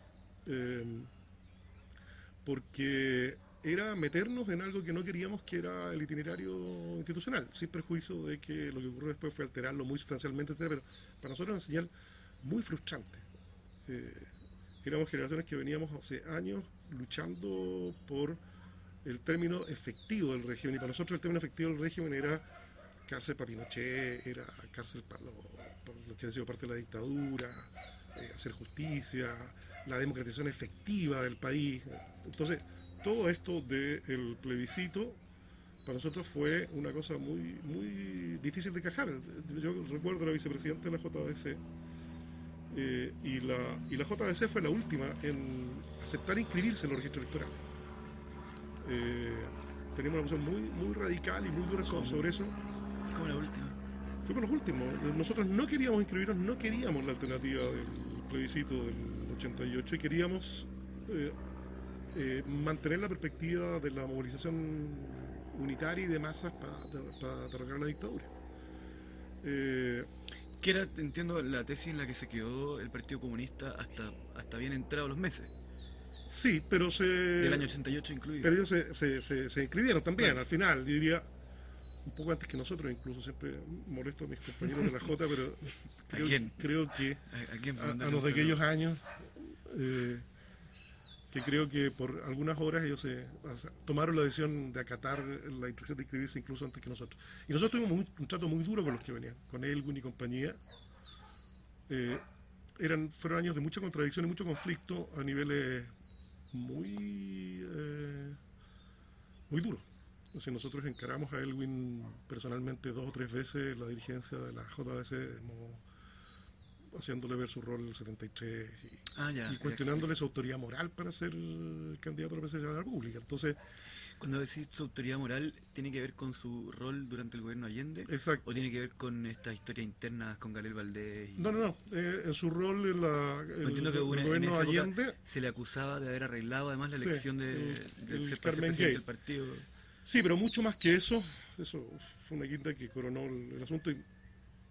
porque era meternos en algo que no queríamos, que era el itinerario institucional, sin perjuicio de que lo que ocurrió después fue alterarlo muy sustancialmente, pero para nosotros era una señal muy frustrante. Eh, éramos generaciones que veníamos hace años luchando por el término efectivo del régimen, y para nosotros el término efectivo del régimen era cárcel para Pinochet, era cárcel para los, para los que han sido parte de la dictadura, eh, hacer justicia, la democratización efectiva del país. Entonces, todo esto del plebiscito para nosotros fue una cosa muy muy difícil de encajar. Yo recuerdo a la vicepresidenta de la JDC eh, y, la, y la JDC fue la última en aceptar inscribirse en los registros electorales. Eh, teníamos una posición muy, muy radical y muy dura so- ¿Cómo? sobre eso. Como la última. Fuimos los últimos. Nosotros no queríamos inscribirnos, no queríamos la alternativa del plebiscito del 88 y queríamos eh, eh, mantener la perspectiva de la movilización unitaria y de masas para derrocar la dictadura. Eh, Que era, entiendo, la tesis en la que se quedó el Partido Comunista hasta, hasta bien entrados los meses. sí, pero se... Del año 88 incluido. Pero ellos se, se, se- se inscribieron también, Claro. al final, yo diría, un poco antes que nosotros, incluso siempre molesto a mis compañeros de la J, pero <laughs> creo, quién? creo que ¿A, a quién a, mandarle a los de aquellos años, eh, que creo que por algunas horas ellos se, tomaron la decisión de acatar la instrucción de inscribirse incluso antes que nosotros. Y nosotros tuvimos un, un trato muy duro con los que venían, con Elwin y compañía. Eh, eran, fueron años de mucha contradicción y mucho conflicto a niveles muy, eh, muy duros. Sea, nosotros encaramos a Elwin personalmente dos o tres veces la dirigencia de la JDC, haciéndole ver su rol en el 73 y, Ah, ya. y cuestionándole su autoridad moral para ser candidato a la presidencia de la República. Entonces, Cuando decís su autoridad moral, ¿tiene que ver con su rol durante el gobierno Allende? exacto. ¿O tiene que ver con estas historias internas con Gabriel Valdés? y- No, no, no. eh, en su rol en la, el, entiendo que el una- en gobierno época Allende, Se le acusaba de haber arreglado además la Sí, elección de, el- del el ser presidente del partido. Sí, pero mucho más que eso, eso fue una quinta que coronó el, el asunto. y,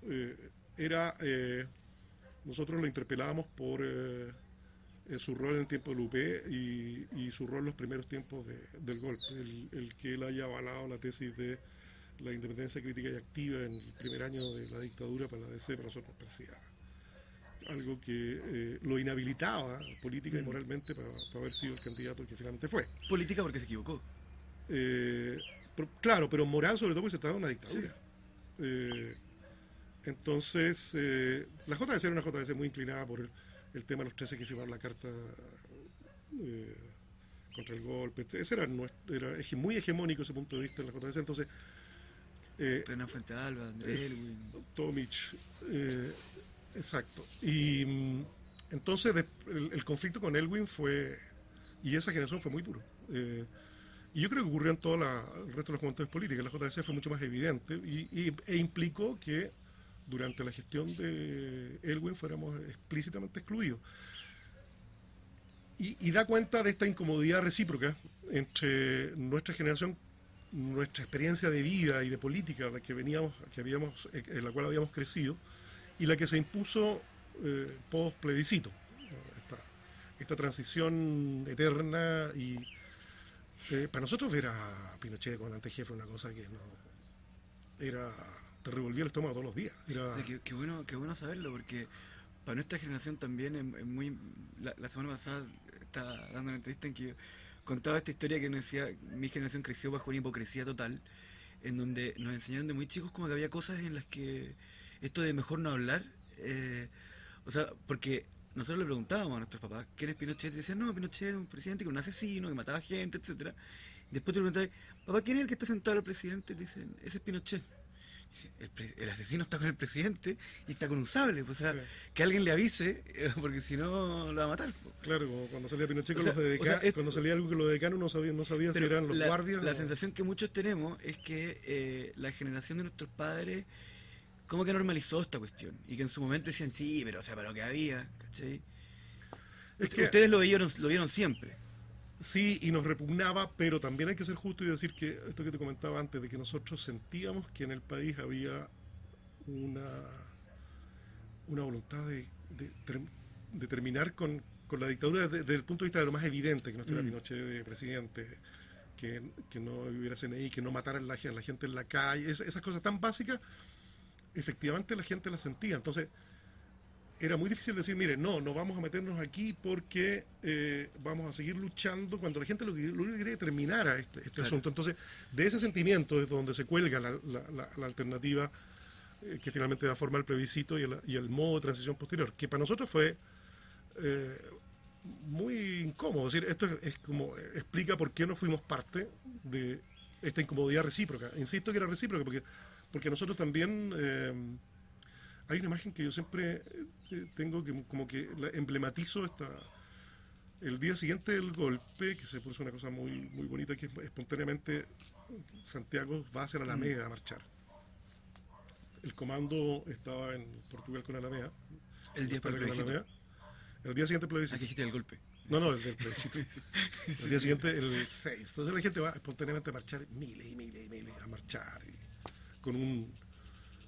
eh, era, eh, nosotros lo interpelábamos por eh, su rol en el tiempo del UP y, y su rol en los primeros tiempos de- del golpe, el, el que él haya avalado la tesis de la independencia crítica y activa en el primer año de la dictadura para la DC, para nosotros nos parecía algo que lo inhabilitaba política y moralmente para, para haber sido el candidato que finalmente fue. Política porque se equivocó. Eh, pero- claro, pero moral sobre todo porque se trataba de una dictadura. Eh, entonces, eh, la JDC era una JDC muy inclinada por el, el tema de los 13 que firmaron la carta eh, contra el golpe. Ese era, nuestro- era hege- muy hegemónico ese punto de vista en la JDC. Entonces, eh, Fuente Alba, es- Elwin. Tomic, eh, exacto. Y mm, entonces de- el, el conflicto con Elwin fue, y esa generación fue muy duro. Eh, y yo creo que ocurrió en todo la- el resto de los comentarios políticos. La JDC fue mucho más evidente y, e implicó que durante la gestión de Elwin fuéramos explícitamente excluidos. Y, da cuenta de esta incomodidad recíproca entre nuestra generación nuestra experiencia de vida y de política la que veníamos que habíamos en la cual habíamos crecido y la que se impuso eh, post plebiscito esta, esta transición eterna y eh, para nosotros ver a Pinochet como antejefe una cosa que no era te revolvía el estómago todos los días qué, bueno, qué bueno saberlo, porque para nuestra generación también es, muy... La, la semana pasada estaba dando una entrevista en que contaba esta historia que nos decía, mi generación creció bajo una hipocresía total, en donde nos enseñaron de muy chicos como que había cosas en las que esto de mejor no hablar, eh, o sea, porque nosotros le preguntábamos a nuestros papás quién es Pinochet, y decían, no, Pinochet es un presidente que era un asesino, que mataba gente, etcétera Después te preguntabas, papá, ¿quién es el que está sentado al presidente? Te dicen, ese es Pinochet. Y El, el asesino está con el presidente y está con un sable, pues, o sea, Claro. que alguien le avise, eh, porque si no lo va a matar. pues. claro como cuando salía Pinochet con O sea, los de o sea, cuando salía algo que los de decano no sabían no sabía si eran los la, guardias la o- sensación que muchos tenemos es que eh, la generación de nuestros padres como que normalizó esta cuestión y que en su momento decían, sí, pero o sea, para lo que había, ¿cachai? Es que- Ustedes lo vieron, lo vieron siempre. Sí, y nos repugnaba, pero también hay que ser justo y decir que esto que te comentaba antes, de que nosotros sentíamos que en el país había una, una voluntad de, de ter- de terminar con, con la dictadura desde, desde el punto de vista de lo más evidente, que no estuviera Mm. Pinochet de presidente, que, que no hubiera CNI, que no mataran la, gen- la gente en la calle, es- esas cosas tan básicas, efectivamente la gente las sentía. Entonces, era muy difícil decir, mire, no, no vamos a meternos aquí porque eh, vamos a seguir luchando cuando la gente lo lo único que quiere es terminar a este, este Claro. asunto. Entonces, de ese sentimiento es donde se cuelga la, la- la- la alternativa eh, que finalmente da forma al plebiscito y el, y el modo de transición posterior, que para nosotros fue eh, muy incómodo. Es decir, esto es, es como explica por qué no fuimos parte de esta incomodidad recíproca. Insisto que era recíproca porque, porque nosotros también... eh, hay una imagen que yo siempre eh, tengo que como que la emblematizo esta el día siguiente del golpe que se puso una cosa muy muy bonita que espontáneamente Santiago va hacia la Alameda a marchar el comando estaba en Portugal con Alameda El día del plebiscito. El día siguiente plebiscito Aquí dijiste el golpe. no, no, el del plebiscito. <laughs> El día siguiente, el 6. Entonces la gente va espontáneamente a marchar, miles y miles y miles a marchar, y con un,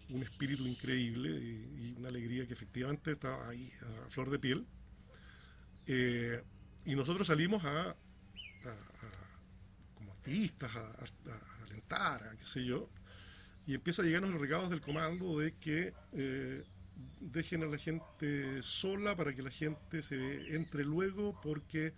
un espíritu increíble y, y una alegría que efectivamente estaba ahí a flor de piel. Eh, y nosotros salimos a, a- a- como activistas a- a alentar, a qué sé yo, y empieza a llegarnos los recados del comando de que eh, dejen a la gente sola para que la gente se entre luego porque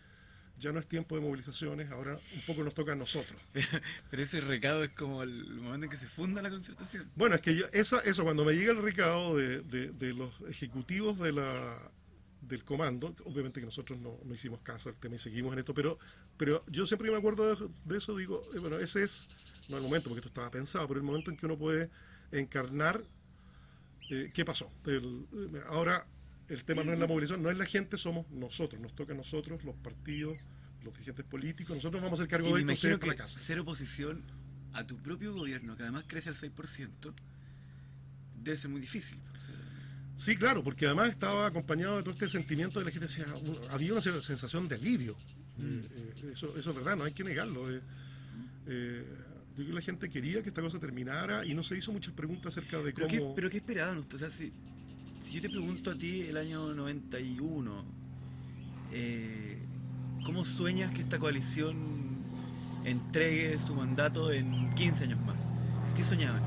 ya no es tiempo de movilizaciones, ahora un poco nos toca a nosotros. <laughs> Pero ese recado es como el momento en que se funda la concertación. Bueno, es que yo, esa, eso, cuando me llega el recado de, de- de los ejecutivos de la, del comando, obviamente que nosotros no, no hicimos caso al tema y seguimos en esto, pero, pero yo siempre que me acuerdo de, de eso digo, eh, bueno, ese es, no el momento, porque esto estaba pensado, pero el momento en que uno puede encarnar eh, qué pasó. El- eh, ahora, el tema no es la movilización, no es la gente, somos nosotros, nos toca a nosotros, los partidos, los dirigentes políticos, nosotros vamos a hacer cargo Y me de ustedes imagino que la casa. ser oposición a tu propio gobierno, que además crece al 6%, debe ser muy difícil. Sí, claro, porque además estaba acompañado de todo este sentimiento de la gente, decía, había una sensación de alivio. Mm. Eh, eh, eso, eso es verdad, no hay que negarlo. eh. Eh, Yo creo que la gente quería que esta cosa terminara y no se hizo muchas preguntas acerca de ¿Pero, cómo... qué, ¿Pero qué esperaban ustedes? O sea, si, si yo te pregunto a ti el año 91, eh, ¿cómo sueñas que esta coalición entregue su mandato en 15 años más? ¿Qué soñaban?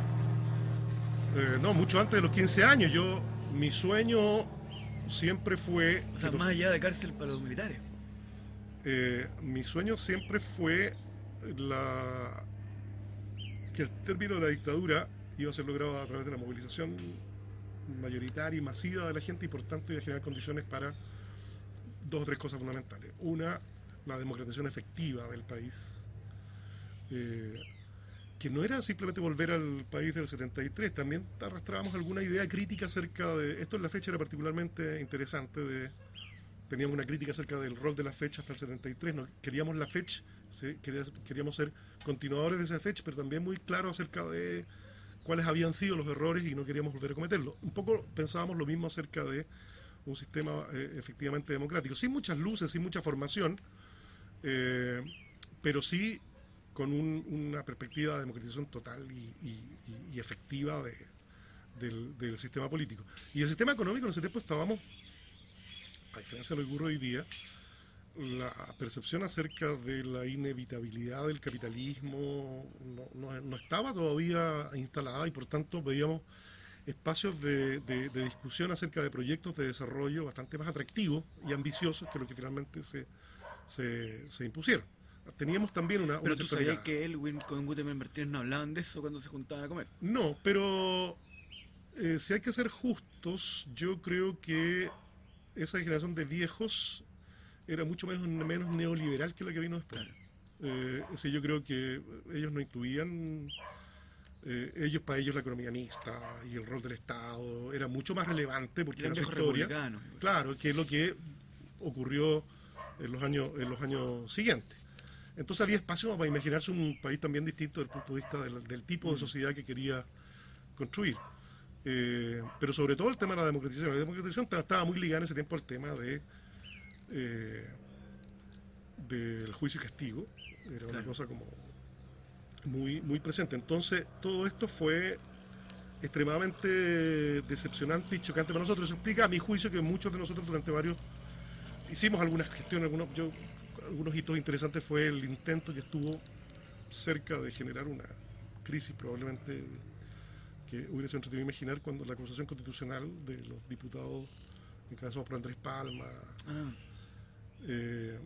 Eh, no, mucho antes de los 15 años. Yo, mi sueño siempre fue... O sea, más allá de cárcel para los militares. eh, mi sueño siempre fue la que el término de la dictadura iba a ser logrado a través de la movilización mayoritaria y masiva de la gente y por tanto iba a generar condiciones para dos o tres cosas fundamentales. Una, la democratización efectiva del país, eh, que no era simplemente volver al país del 73, también arrastrábamos alguna idea crítica acerca de, esto en la fecha era particularmente interesante, de, teníamos una crítica acerca del rol de la fecha hasta el 73, no, queríamos la fecha, queríamos ser continuadores de esa fecha, pero también muy claro acerca de cuáles habían sido los errores y no queríamos volver a cometerlos. Un poco pensábamos lo mismo acerca de un sistema eh, efectivamente democrático, sin muchas luces, sin mucha formación, eh, pero sí con un- una perspectiva de democratización total y, y- efectiva de- del, del sistema político. Y el sistema económico en ese tiempo estábamos, a diferencia de lo que ocurre hoy día, la percepción acerca de la inevitabilidad del capitalismo no, no- no estaba todavía instalada y por tanto veíamos espacios de, de- de discusión acerca de proyectos de desarrollo bastante más atractivos y ambiciosos que lo que finalmente se, se, se impusieron. Teníamos también una... Pero una tú sabías que Elwin con Gutenberg Martínez no hablaban de eso cuando se juntaban a comer. No, pero eh, si hay que ser justos, yo creo que esa generación de viejos era mucho menos, menos neoliberal que la que vino después. Eh, ese yo creo que ellos no intuían, eh, ellos para ellos la economía mixta y el rol del Estado era mucho más relevante porque era su historia. Claro, que es lo que ocurrió en los años, en los años siguientes. Entonces había espacio para imaginarse un país también distinto desde el punto de vista del, del tipo de sociedad que quería construir. Eh, pero sobre todo el tema de la democratización. La democratización ta- estaba muy ligada en ese tiempo al tema de eh, del juicio y castigo. Era una cosa como muy, muy presente. Entonces, todo esto fue extremadamente decepcionante y chocante para nosotros. Eso explica, a mi juicio, que muchos de nosotros durante varios hicimos algunas gestiones, algunos, yo, algunos hitos interesantes fue el intento que estuvo cerca de generar una crisis probablemente que hubiera sido entretenido imaginar cuando la acusación constitucional de los diputados encabezados por Andrés Palma, Ah, eh,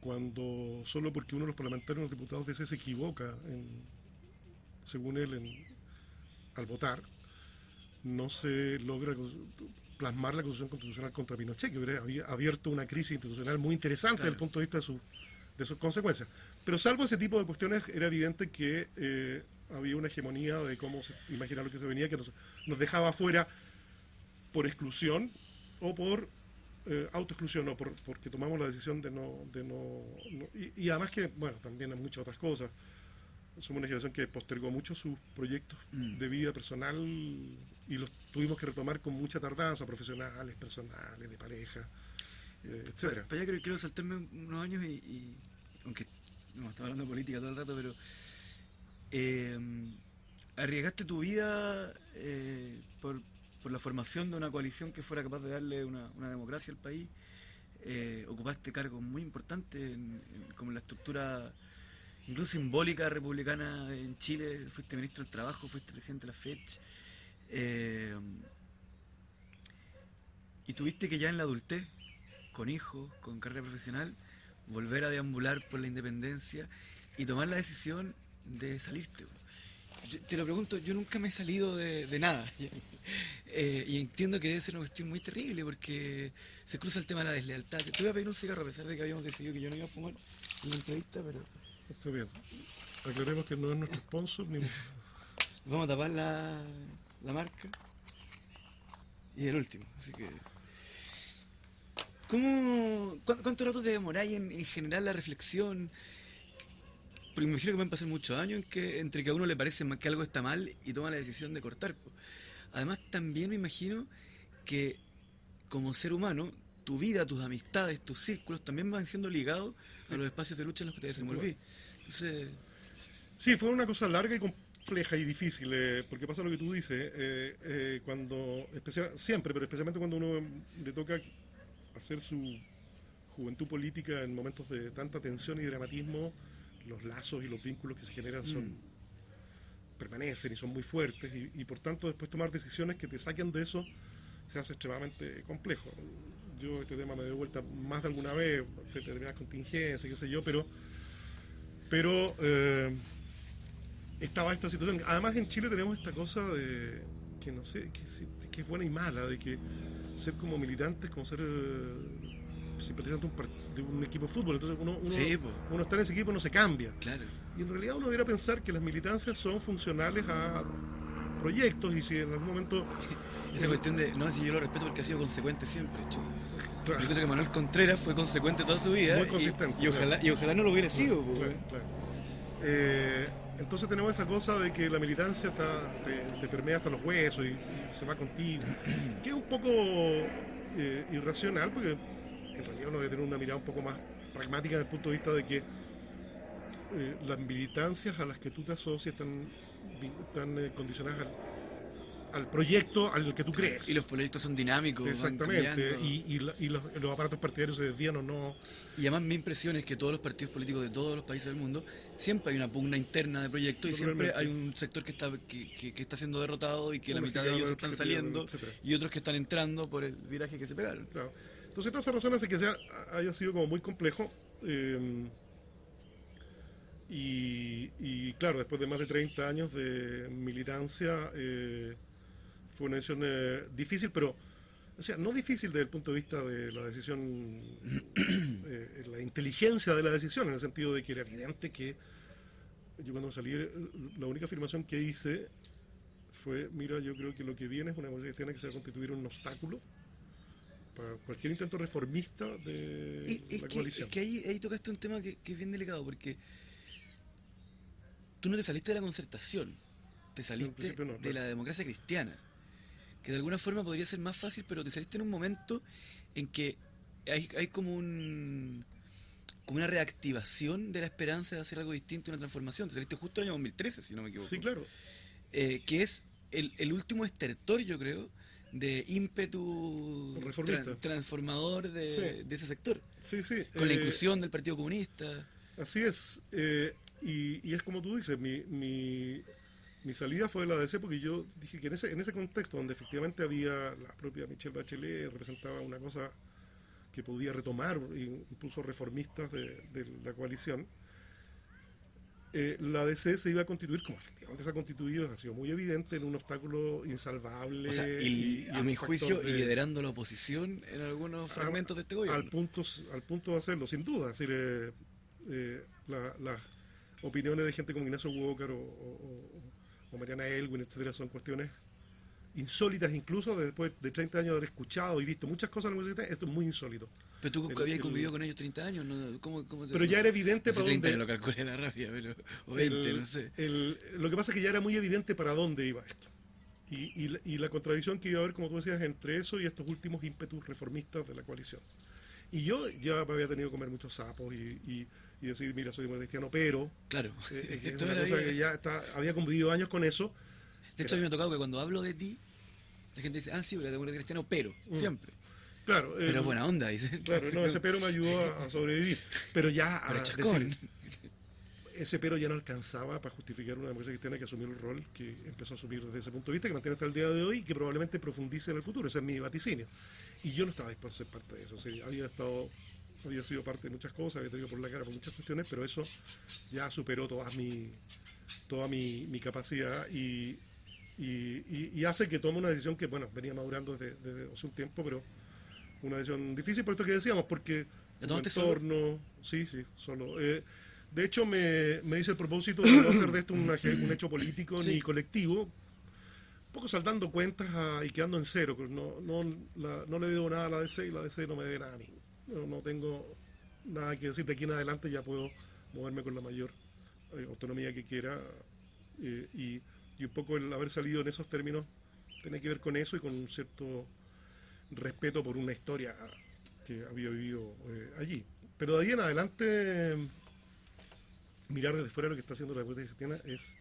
cuando solo porque uno de los parlamentarios, los diputados de ese se equivoca, en, según él, en- al votar, no se logra plasmar la constitución constitucional contra Pinochet, que hubiera abierto una crisis institucional muy interesante Claro. desde el punto de vista de, su- de sus consecuencias. Pero salvo ese tipo de cuestiones, era evidente que eh, había una hegemonía de cómo se, imaginar lo que se venía, que nos, nos dejaba fuera por exclusión o por eh, autoexclusión, o por, porque tomamos la decisión de no... De no, no- y, y además que, bueno, también hay muchas otras cosas. Somos una generación que postergó mucho sus proyectos Mm. de vida personal y los tuvimos que retomar con mucha tardanza, profesionales, personales, de pareja, eh, etcétera. Para allá quiero, quiero saltarme unos años y, y- aunque no estaba hablando de política todo el rato, pero eh, arriesgaste tu vida eh, por, por la formación de una coalición que fuera capaz de darle una, democracia al país. Eh, ocupaste cargos muy importantes en- como en la estructura incluso simbólica republicana en Chile. Fuiste ministro del Trabajo, fuiste presidente de la FECH. eh, y tuviste que ya en la adultez con hijos, con carrera profesional, volver a deambular por la independencia y tomar la decisión de salirte. Yo te lo pregunto, yo nunca me he salido de, de nada. <laughs> Eh, y entiendo que debe ser una cuestión muy terrible porque se cruza el tema de la deslealtad. Te voy a pedir un cigarro a pesar de que habíamos decidido que yo no iba a fumar en la entrevista, pero Está bien. Aclaremos que no es nuestro sponsor ni <laughs> vamos a tapar la, la marca. Y el último, así que... ¿Cómo, cuánto, cuánto rato te demoráis en, en generar la reflexión? Porque me imagino que van a pasar muchos años en que, entre que a uno le parece que algo está mal y toma la decisión de cortar. Además, también me imagino que como ser humano, tu vida, tus amistades, tus círculos también van siendo ligados a los espacios de lucha en los que te Sin desenvolví. Entonces, Sí, fue una cosa larga y compleja y difícil, eh, porque pasa lo que tú dices, eh, eh, cuando, especial, siempre, pero especialmente cuando uno le toca hacer su juventud política en momentos de tanta tensión y dramatismo, los lazos y los vínculos que se generan son Mm. permanecen y son muy fuertes y, y por tanto después tomar decisiones que te saquen de eso se hace extremadamente complejo. Yo este tema me doy vuelta más de alguna vez, se determinadas contingencias, qué sé yo, pero pero eh, estaba esta situación. Además en Chile tenemos esta cosa de que no sé, que es buena y mala, de que ser como militantes, como ser eh, simpatizante de un, de un equipo de fútbol, entonces uno, uno, Sí, uno está en ese equipo y no se cambia. Claro. Y en realidad uno debería pensar que las militancias son funcionales a proyectos y si en algún momento... <laughs> Esa cuestión de, no, si yo lo respeto porque ha sido consecuente siempre, chuta. Claro, Yo creo que Manuel Contreras fue consecuente toda su vida. Muy consistente, Y, ojalá, y ojalá no lo hubiera sido, claro. Eh, entonces tenemos esa cosa de que la militancia está, te, te permea hasta los huesos y, y se va contigo, <clears throat> que es un poco eh, irracional porque en realidad uno debe tener una mirada un poco más pragmática desde el punto de vista de que eh, las militancias a las que tú te asocias están, eh, condicionadas al, al proyecto al que tú crees. Y los proyectos son dinámicos. Exactamente, y, y la- y los, los aparatos partidarios se desvían o no. Y además mi impresión es que todos los partidos políticos de todos los países del mundo siempre hay una pugna interna de proyectos y siempre hay un sector que está que, que- que está siendo derrotado y que la mitad de ellos están saliendo etcétera. y otros que están entrando por el viraje que se pegaron. Claro. Entonces, todas esas razones hacen que sea, haya sido como muy complejo. eh, y, y, claro, después de más de 30 años de militancia, eh, fue una decisión eh, difícil, pero, o sea, no difícil desde el punto de vista de la decisión, <clears throat> eh, la inteligencia de la decisión, en el sentido de que era evidente que yo cuando salí, la única afirmación que hice fue, mira, yo creo que lo que viene es una democracia cristiana que se va a constituir un obstáculo para cualquier intento reformista de Y- es, la que, coalición. es que ahí, ahí tocaste un tema que, que es bien delicado porque tú no te saliste de la concertación, te saliste no, de claro. la democracia cristiana, que de alguna forma podría ser más fácil, pero te saliste en un momento en que hay, hay como un como una reactivación de la esperanza de hacer algo distinto, una transformación. Te saliste justo en el año 2013, si no me equivoco. Sí, claro. Eh, que es el, el último estertor, yo creo, de ímpetu tran- transformador de, Sí. de ese sector. Sí, sí. Con la eh, inclusión del Partido Comunista. Así es. eh, y, y es como tú dices, mi, mi, mi salida fue de la DC porque yo dije que en ese, en ese contexto donde efectivamente había la propia Michelle Bachelet, representaba una cosa que podía retomar impulsos reformistas de, de la coalición, eh, la DC se iba a constituir, como efectivamente se ha constituido, ha sido muy evidente, en un obstáculo insalvable. O sea, y, a mi juicio, de- liderando la oposición en algunos Ah, fragmentos de este gobierno. al punto al punto de hacerlo sin duda es decir eh, eh, la- las opiniones de gente como Ignacio Walker o- o Mariana Elwin etcétera son cuestiones insólitas incluso después de 30 años de haber escuchado y visto muchas cosas en la universidad esto es muy insólito pero tú el- habías el- convivido con ellos 30 años, ¿no? ¿Cómo, cómo te- pero ya era evidente para 30 dónde lo calculé la rabia, pero, o 20, el- no sé. lo que pasa es que ya era muy evidente para dónde iba esto. Y, y la- y la contradicción que iba a haber, como tú decías, entre eso y estos últimos ímpetus reformistas de la coalición. Y yo ya me había tenido que comer muchos sapos y, y- y decir, mira, soy cristiano, pero Claro. eh, es <laughs> una cosa que ya está, había convivido años con eso. De hecho, a mí me ha tocado que cuando hablo de ti, la gente dice, ah, sí, pero democracia cristiano, pero, Mm. siempre. Claro, Pero el- es buena onda, dice. Claro, no, ese pero me ayudó a, a sobrevivir. Pero ya a Pero decir, ese pero ya no alcanzaba para justificar una democracia cristiana que asumió el rol que empezó a asumir desde ese punto de vista, que mantiene hasta el día de hoy y que probablemente profundice en el futuro. Ese es mi vaticinio. Y yo no estaba dispuesto a ser parte de eso. O sea, había estado, había sido parte de muchas cosas, había tenido por la cara por muchas cuestiones, pero eso ya superó toda mi, toda mi, mi capacidad y, y, y- y hace que tome una decisión que, bueno, venía madurando desde, desde hace un tiempo, pero una decisión difícil por esto que decíamos, porque ¿La tu tomaste solo? entorno, sí, sí, solo. Eh, de hecho, me, me hice el propósito de no hacer de esto un, hecho político Sí. ni colectivo, un poco saltando cuentas a- y quedando en cero. No, no, la- no le debo nada a la DC y la DC no me debe nada a mí. No, no tengo nada que decir de aquí en adelante, ya puedo moverme con la mayor eh, autonomía que quiera. eh, y, y un poco el haber salido en esos términos tiene que ver con eso y con un cierto respeto por una historia que había vivido eh, allí. Pero de ahí en adelante mirar desde fuera lo que está haciendo la política cristiana es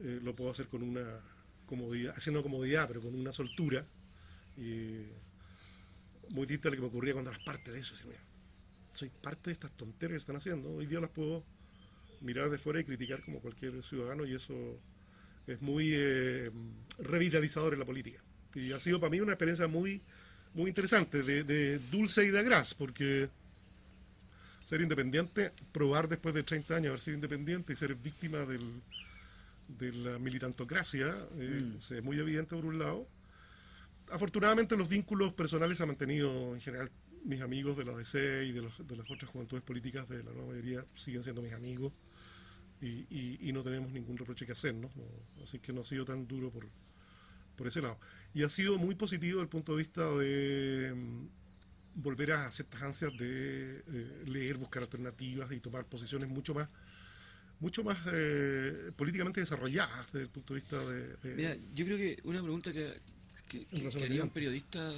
eh, lo puedo hacer con una comodidad, haciendo comodidad, pero con una soltura. Y muy distinta a lo que me ocurría cuando eras parte de eso. Soy parte de estas tonteras que están haciendo. Hoy día las puedo mirar de fuera y criticar como cualquier ciudadano y eso es muy eh, revitalizador en la política. Y ha sido para mí una experiencia muy, muy interesante, de, de dulce y de gras, porque ser independiente, probar después de 30 años haber sido independiente y ser víctima del, de la militantocracia, eh, Mm. es muy evidente por un lado. Afortunadamente los vínculos personales se han mantenido en general. Mis amigos de la DC y de, los- de las otras juventudes políticas de la nueva mayoría siguen siendo mis amigos y, y- y no tenemos ningún reproche que hacernos. ¿no? Así que no ha sido tan duro por, por ese lado. Y ha sido muy positivo desde el punto de vista de mm, volver a ciertas ansias de eh, leer, buscar alternativas y tomar posiciones mucho más mucho más eh, políticamente desarrolladas desde el punto de vista de... de- Mira, yo creo que una pregunta que, que, que- que haría un periodista,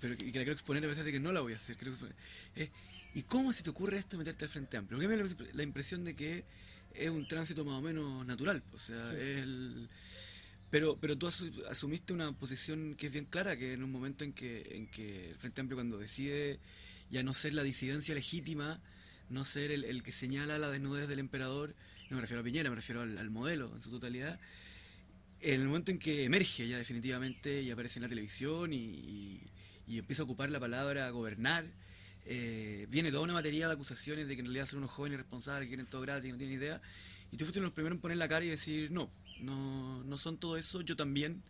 pero que, que la quiero exponer a pesar de que no la voy a hacer, quiero exponer, es, ¿y cómo se te ocurre esto meterte al Frente Amplio? Porque me da la impresión de que es un tránsito más o menos natural, o sea, Sí. es el... Pero, pero tú asu- asumiste una posición que es bien clara, que en un momento en que, en que el Frente Amplio cuando decide ya no ser la disidencia legítima, no ser el, el que señala la desnudez del emperador, no me refiero a Piñera, me refiero al, al modelo en su totalidad, en el momento en que emerge ya definitivamente y aparece en la televisión y, y- y empieza a ocupar la palabra gobernar, eh, viene toda una batería de acusaciones de que en realidad son unos jóvenes responsables que quieren todo gratis, no tienen idea, y tú fuiste uno de los primeros en poner la cara y decir, no, no, no son todo eso, yo también,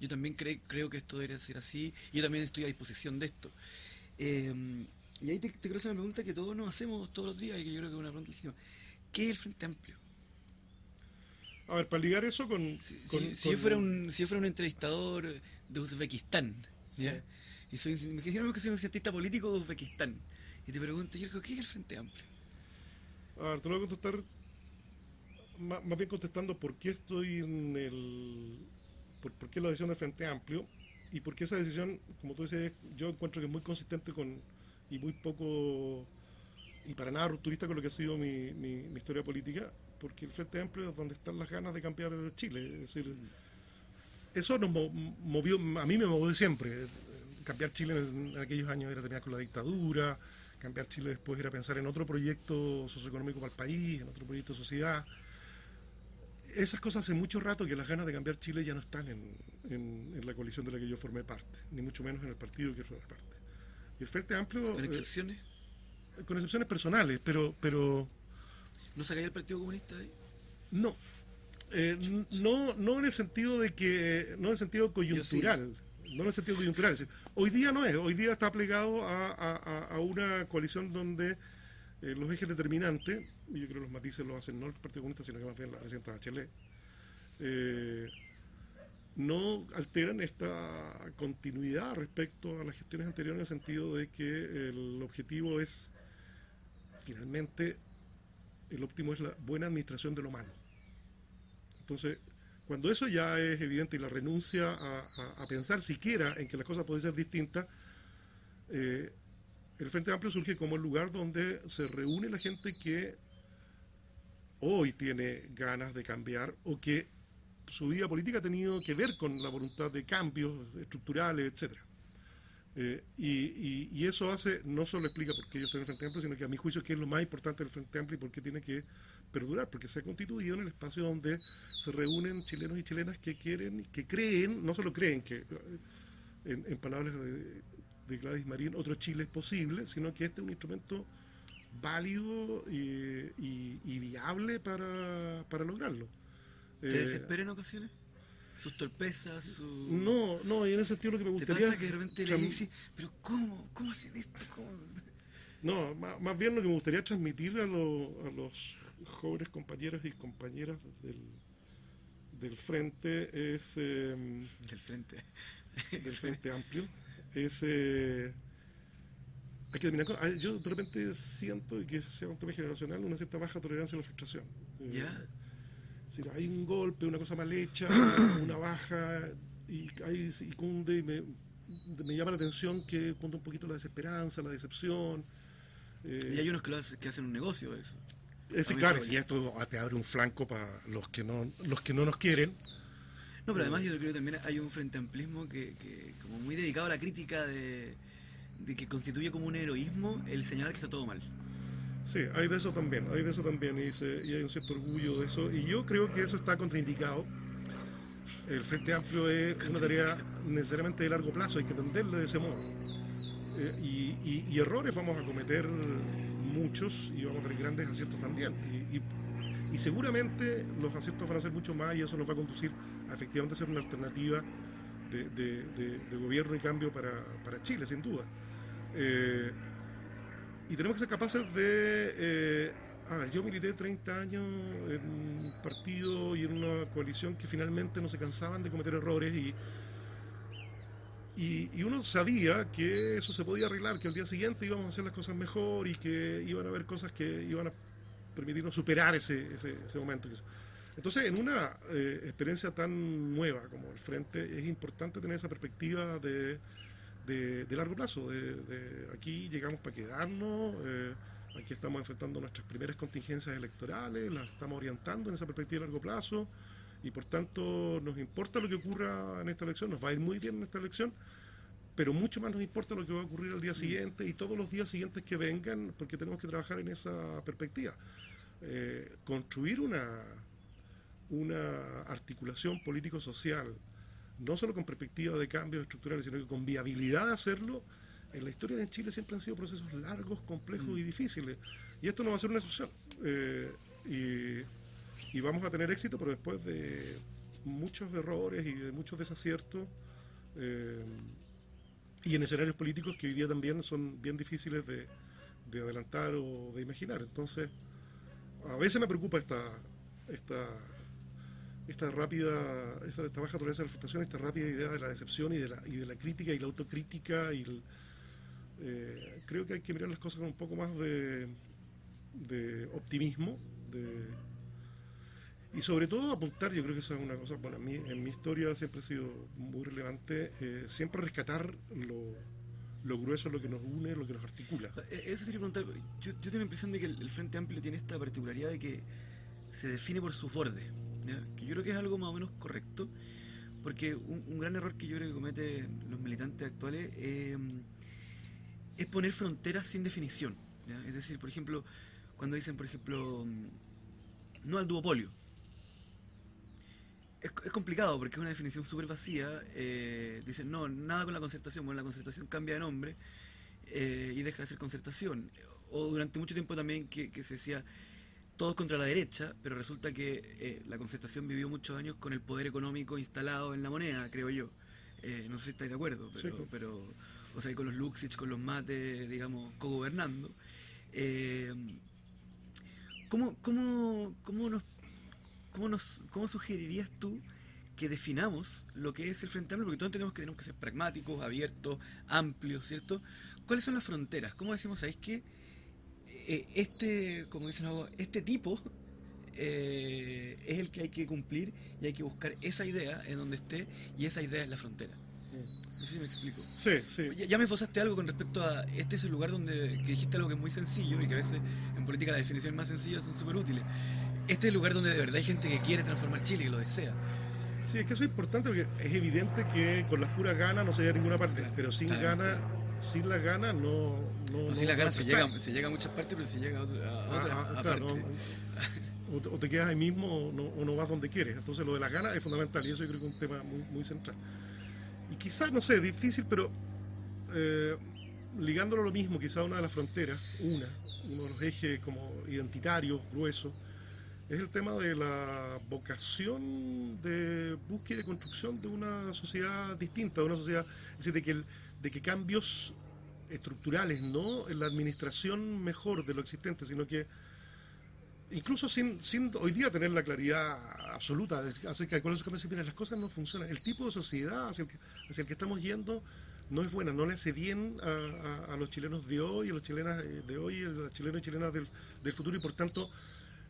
yo también cre- creo que esto debería ser así, y yo también estoy a disposición de esto. Eh, y ahí te, te creo una pregunta que todos nos hacemos todos los días y que yo creo que es una pregunta legítima. ¿Qué es el Frente Amplio? A ver, para ligar eso con... Si, si- con- si con- yo fuera un, si yo fuera un entrevistador de Uzbekistán, ¿ya? Sí. Y soy, imaginemos que soy un cientista político de Uzbekistán, y te pregunto, Yerko, ¿qué es el Frente Amplio? A ver, te lo voy a contestar más, bien contestando por qué estoy en el... Por, por qué la decisión del Frente Amplio y por qué esa decisión, como tú dices, yo encuentro que es muy consistente con y muy poco y para nada rupturista con lo que ha sido mi, mi- mi historia política, porque el Frente Amplio es donde están las ganas de cambiar Chile. Es decir, eso nos mo- movió, a mí me movió siempre. Cambiar Chile en, aquellos años era terminar con la dictadura, cambiar Chile después era pensar en otro proyecto socioeconómico para el país, en otro proyecto de sociedad. Esas cosas hace mucho rato que las ganas de cambiar Chile ya no están en, en- en la coalición de la que yo formé parte, ni mucho menos en el partido que formé parte. Y el Frente Amplio, ¿Con eh, excepciones? con excepciones personales, pero, pero ¿No sacaría el Partido Comunista ahí? no. Eh, no, no en el sentido de que, no en el sentido coyuntural, no en el sentido coyuntural. Es decir, hoy día no es, hoy día está plegado a, a- a- a una coalición donde eh, los ejes determinantes, y yo creo que los matices los hacen no el Partido Comunista, sino que más bien la presidenta Bachelet, eh, no alteran esta continuidad respecto a las gestiones anteriores en el sentido de que el objetivo es, finalmente, el óptimo es la buena administración de lo malo. Entonces, cuando eso ya es evidente y la renuncia a, a- a pensar siquiera en que las cosas pueden ser distintas, eh, el Frente Amplio surge como el lugar donde se reúne la gente que hoy tiene ganas de cambiar o que su vida política ha tenido que ver con la voluntad de cambios estructurales, etcétera. Eh, y, y- y eso hace, no solo explica por qué yo estoy en el Frente Amplio, sino que a mi juicio que es lo más importante del Frente Amplio y por qué tiene que perdurar, porque se ha constituido en el espacio donde se reúnen chilenos y chilenas que quieren, que creen, no solo creen que, eh, en, en palabras de, de Gladys Marín, otro Chile es posible, sino que este es un instrumento válido y, y- y viable para, para lograrlo. ¿Te Eh, desespera en ocasiones? ¿Sus torpezas? Su... no, no, y en ese sentido lo que me ¿Te gustaría... pasa que de repente le dices, pero cómo, cómo hacen esto? ¿Cómo? No, más, más bien lo que me gustaría transmitir a, lo- a los jóvenes compañeros y compañeras del, del frente es eh, Del frente. del <laughs> frente amplio es eh, hay que terminar con- ah, yo de repente siento que sea un tema generacional una cierta baja tolerancia a la frustración Eh, ¿Ya? decir, hay un golpe, una cosa mal hecha, <coughs> una baja, y, hay, y cunde, y me, me llama la atención que cunde un poquito la desesperanza, la decepción, Eh, y hay unos que, lo hace- que hacen un negocio de eso. Ese, claro, creo y esto te abre un flanco para los que no los que no nos quieren. No, pero además yo creo que también hay un frente amplismo que, que como muy dedicado a la crítica de, de que constituye como un heroísmo el señalar que está todo mal. Sí, hay de eso también, hay de eso también, y, se- y hay un cierto orgullo de eso, y yo creo que eso está contraindicado. El Frente Amplio es una tarea necesariamente de largo plazo, hay que entenderla de ese modo. Eh, y, y- y errores vamos a cometer muchos y vamos a tener grandes aciertos también. Y, y- y seguramente los aciertos van a ser mucho más y eso nos va a conducir a efectivamente ser una alternativa de, de- de- de gobierno y cambio para, para Chile, sin duda. Eh, y tenemos que ser capaces de... eh, a ver, yo milité 30 años en un partido y en una coalición que finalmente no se cansaban de cometer errores y, y, y uno sabía que eso se podía arreglar, que al día siguiente íbamos a hacer las cosas mejor y que iban a haber cosas que iban a permitirnos superar ese, ese, ese momento. Entonces, en una eh, experiencia tan nueva como el Frente, es importante tener esa perspectiva de, de, largo plazo. De, de aquí llegamos para quedarnos, eh, aquí estamos enfrentando nuestras primeras contingencias electorales, las estamos orientando en esa perspectiva de largo plazo y por tanto nos importa lo que ocurra en esta elección, nos va a ir muy bien en esta elección, pero mucho más nos importa lo que va a ocurrir al día siguiente y todos los días siguientes que vengan, porque tenemos que trabajar en esa perspectiva. Eh, construir una, una articulación político-social, no solo con perspectiva de cambios estructurales, sino que con viabilidad de hacerlo, en la historia de Chile siempre han sido procesos largos, complejos Mm. y difíciles. Y esto no va a ser una excepción. Eh, y, y vamos a tener éxito, pero después de muchos errores y de muchos desaciertos, eh, y en escenarios políticos que hoy día también son bien difíciles de, de adelantar o de imaginar. Entonces, a veces me preocupa esta, esta, esta rápida, esta, esta baja tolerancia a la frustración, esta rápida idea de la decepción y de la, y de la crítica y la autocrítica. Y eh, creo que hay que mirar las cosas con un poco más de, de optimismo. De, y sobre todo apuntar, yo creo que esa es una cosa, bueno, a mí, en mi historia siempre ha sido muy relevante, eh, siempre rescatar lo, lo grueso, lo que nos une, lo que nos articula. Eh, Eso te quería preguntar, yo, tengo la impresión de que el, Frente Amplio tiene esta particularidad de que se define por sus bordes, que yo creo que es algo más o menos correcto, porque un, gran error que yo creo que cometen los militantes actuales eh, es poner fronteras sin definición. Es decir, por ejemplo, cuando dicen, por ejemplo, mm, no al duopolio. Es, es complicado porque es una definición súper vacía. eh, dicen, no, nada con la concertación. Bueno, la concertación cambia de nombre eh, y deja de ser concertación. O durante mucho tiempo también que, que se decía todos contra la derecha, pero resulta que eh, la concertación vivió muchos años con el poder económico instalado en la moneda, creo yo. No sé si estáis de acuerdo, pero, Sí. pero o sea, con los Luxich, con los Mates, digamos, cogobernando. ¿cómo, cómo, cómo, nos, cómo, nos, ¿Cómo sugerirías tú que definamos lo que es el Frente Amplio? Porque todos entendemos que tenemos que ser pragmáticos, abiertos, amplios, ¿cierto? ¿Cuáles son las fronteras? ¿Cómo decimos, sabéis que eh, este, como dicen algo, este tipo eh, es el que hay que cumplir y hay que buscar esa idea en donde esté y esa idea es la frontera? No sé si me explico. Sí, sí. Ya, ya me esbozaste algo con respecto a este es el lugar donde que dijiste algo que es muy sencillo y que a veces en política las definiciones más sencillas son súper útiles. Este es el lugar donde de verdad hay gente que quiere transformar Chile, que lo desea. Sí, es que eso es importante porque es evidente que con las puras ganas no se llega a ninguna parte, Claro, pero sin claro, ganas, sin las ganas no... no, No, no si las ganas se llega, se llega a muchas partes, pero se llega a, otra- a Ah, otras ah, no, te- o te quedas ahí mismo o no, o no vas donde quieres. Entonces lo de las ganas es fundamental y eso yo creo que es un tema muy, muy central. Y quizás, no sé, difícil, pero eh, ligándolo a lo mismo, quizás una de las fronteras, una, uno de los ejes como identitarios, gruesos, es el tema de la vocación de búsqueda y de construcción de una sociedad distinta, de una sociedad, es decir, de que, el- de que cambios estructurales, no en la administración mejor de lo existente, sino que incluso sin, sin hoy día tener la claridad absoluta de- acerca de cuáles son los mira, las cosas no funcionan. El tipo de sociedad hacia el que, el que estamos yendo no es buena, no le hace bien a, a- los chilenos de hoy, a las chilenas eh, de hoy, a los chilenos y chilenas del, del futuro, y por tanto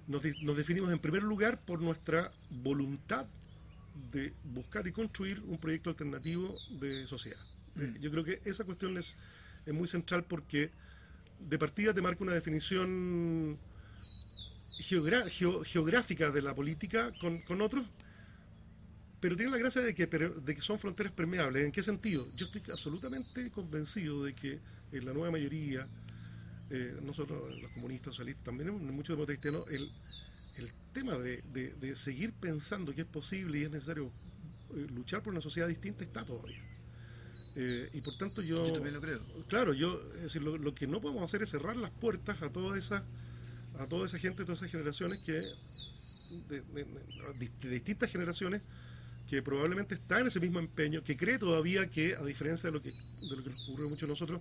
nos, nos definimos en primer lugar por nuestra voluntad de buscar y construir un proyecto alternativo de sociedad. Eh, Mm. Yo creo que esa cuestión es, es muy central porque de partida te marca una definición geográfica de la política con, con, otros, pero tiene la gracia de que, de que son fronteras permeables. ¿En qué sentido? Yo estoy absolutamente convencido de que en la nueva mayoría, eh, no solo los comunistas, socialistas, también muchos demócratas cristianos, el, el tema de, de, seguir pensando que es posible y es necesario eh, luchar por una sociedad distinta está todavía. Eh, y por tanto yo... Yo también lo creo. Claro, yo, es decir, lo, lo, que no podemos hacer es cerrar las puertas a toda esa, a toda esa gente, a todas esas generaciones que, de, de, distintas generaciones, que probablemente está en ese mismo empeño, que cree todavía que, a diferencia de lo que, de lo que nos ocurre a muchos de nosotros,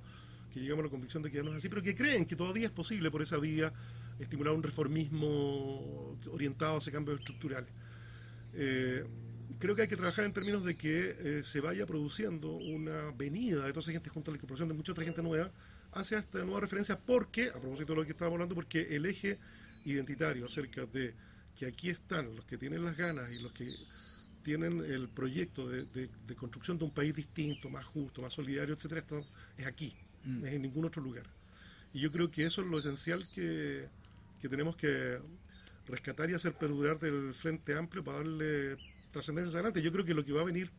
que llegamos a la convicción de que ya no es así, pero que creen que todavía es posible por esa vía estimular un reformismo orientado hacia cambios estructurales. Eh, creo que hay que trabajar en términos de que eh, se vaya produciendo una venida de toda esa gente junto a la incorporación de mucha otra gente nueva hacia esta nueva referencia, porque, a propósito de lo que estábamos hablando, porque el eje identitario acerca de que aquí están los que tienen las ganas y los que tienen el proyecto de, construcción de un país distinto, más justo, más solidario, etcétera, es aquí, mm. en ningún otro lugar. Y yo creo que eso es lo esencial que, que tenemos que rescatar y hacer perdurar del Frente Amplio para darle trascendencia adelante. Yo creo que lo que va a venir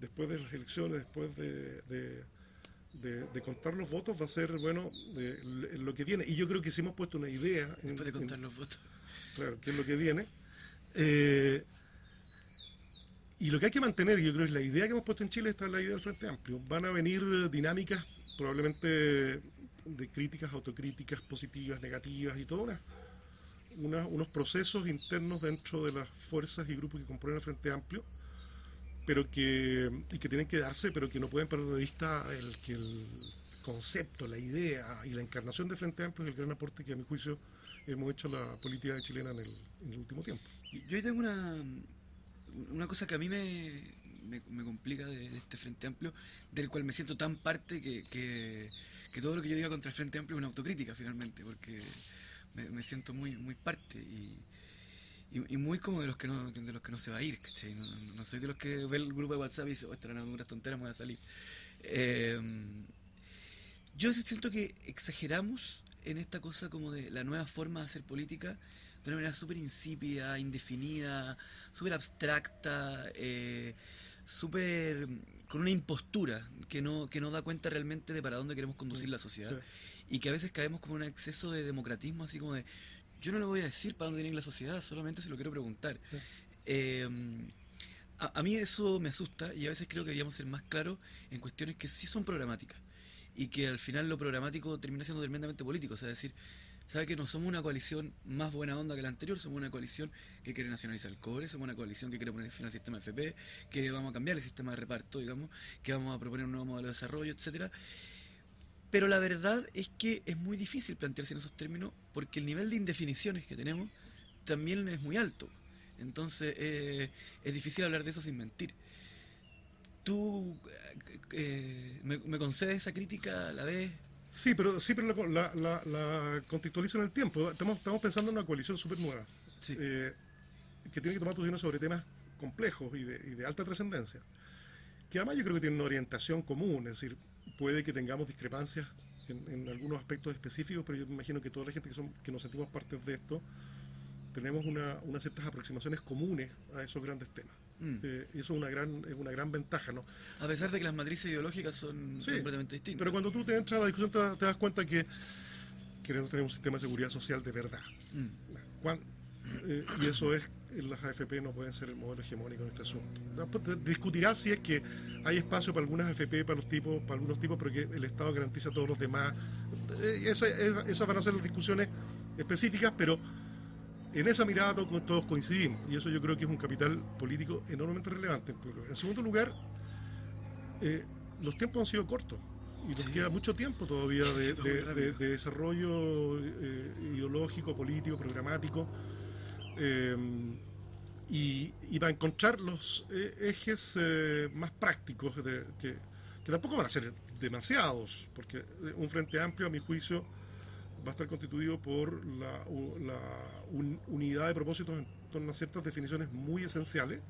después de las elecciones, después de, de, contar los votos, va a ser, bueno, lo que viene. Y yo creo que si hemos puesto una idea... Después de contar los votos. Claro, que es lo que viene. Eh, y lo que hay que mantener, yo creo, es la idea que hemos puesto en Chile, esta es la idea del Frente Amplio. Van a venir dinámicas, probablemente de críticas, autocríticas positivas, negativas y todo una, unos procesos internos dentro de las fuerzas y grupos que componen el Frente Amplio, pero que, y que tienen que darse, pero que no pueden perder de vista el que el concepto, la idea y la encarnación de Frente Amplio es el gran aporte que a mi juicio hemos hecho a la política chilena en el, en el último tiempo. Yo tengo una, una cosa que a mí me, me, complica de, este Frente Amplio, del cual me siento tan parte que, que, todo lo que yo diga contra el Frente Amplio es una autocrítica finalmente, porque me, siento muy, muy parte y, y, muy como de los que no de los que no se va a ir, ¿cachai? No, soy de los que ve el grupo de WhatsApp y dice, oh, esta una tonteras, me voy a salir. Eh, yo siento que exageramos en esta cosa como de la nueva forma de hacer política de una manera súper insípida, indefinida, súper abstracta, eh, súper con una impostura que no, que no da cuenta realmente de para dónde queremos conducir la sociedad y que a veces caemos como en un exceso de democratismo, así como de yo no le voy a decir para dónde viene la sociedad, solamente se lo quiero preguntar. Eh, a, mí eso me asusta y a veces creo que deberíamos ser más claros en cuestiones que sí son programáticas y que al final lo programático termina siendo tremendamente político, o sea, decir, sabe que no somos una coalición más buena onda que la anterior, somos una coalición que quiere nacionalizar el cobre, somos una coalición que quiere poner fin al sistema FP, que vamos a cambiar el sistema de reparto, digamos, que vamos a proponer un nuevo modelo de desarrollo, etcétera. Pero la verdad es que es muy difícil plantearse en esos términos porque el nivel de indefiniciones que tenemos también es muy alto. Entonces eh, es difícil hablar de eso sin mentir. ¿Tú eh, me, me concedes esa crítica a la vez? Sí, pero, sí, pero la, la, la, contextualizo en el tiempo. Estamos, estamos pensando en una coalición súper nueva, eh, que tiene que tomar posiciones sobre temas complejos y de, y de alta trascendencia, que además yo creo que tienen una orientación común, es decir, puede que tengamos discrepancias en, en algunos aspectos específicos, pero yo me imagino que toda la gente que, son, que nos sentimos parte de esto, tenemos una, unas ciertas aproximaciones comunes a esos grandes temas. Mm. Eh, eso es una gran es una gran ventaja, ¿no? A pesar de que las matrices ideológicas son, completamente distintas. Pero cuando tú te entras a la discusión te, das cuenta que queremos tener un sistema de seguridad social de verdad. Mm. Eh, y eso es, las AFP no pueden ser el modelo hegemónico en este asunto. Después discutirás si es que hay espacio para algunas AFP, para los tipos, para algunos tipos, pero que el Estado garantiza a todos los demás. Eh, esas van a ser las discusiones específicas, pero en esa mirada todos coincidimos y eso yo creo que es un capital político enormemente relevante. En segundo lugar, eh, los tiempos han sido cortos y nos queda mucho tiempo todavía de, desarrollo eh, ideológico, político, programático. Eh, y, y, para encontrar los ejes más prácticos, que, que tampoco van a ser demasiados, porque un frente amplio, a mi juicio, va a estar constituido por la, unidad de propósitos en torno a ciertas definiciones muy esenciales